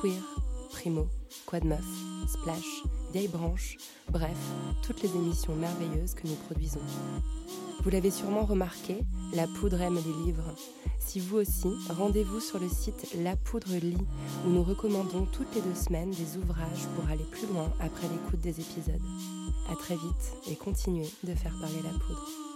Queer, Primo, Quad Meuf, Splash, Vieille Branche, bref, toutes les émissions merveilleuses que nous produisons. Vous l'avez sûrement remarqué, La Poudre aime les livres. Si vous aussi, rendez-vous sur le site La Poudre Lit, où nous recommandons toutes les deux semaines des ouvrages pour aller plus loin après l'écoute des épisodes. À très vite et continuez de faire parler la poudre.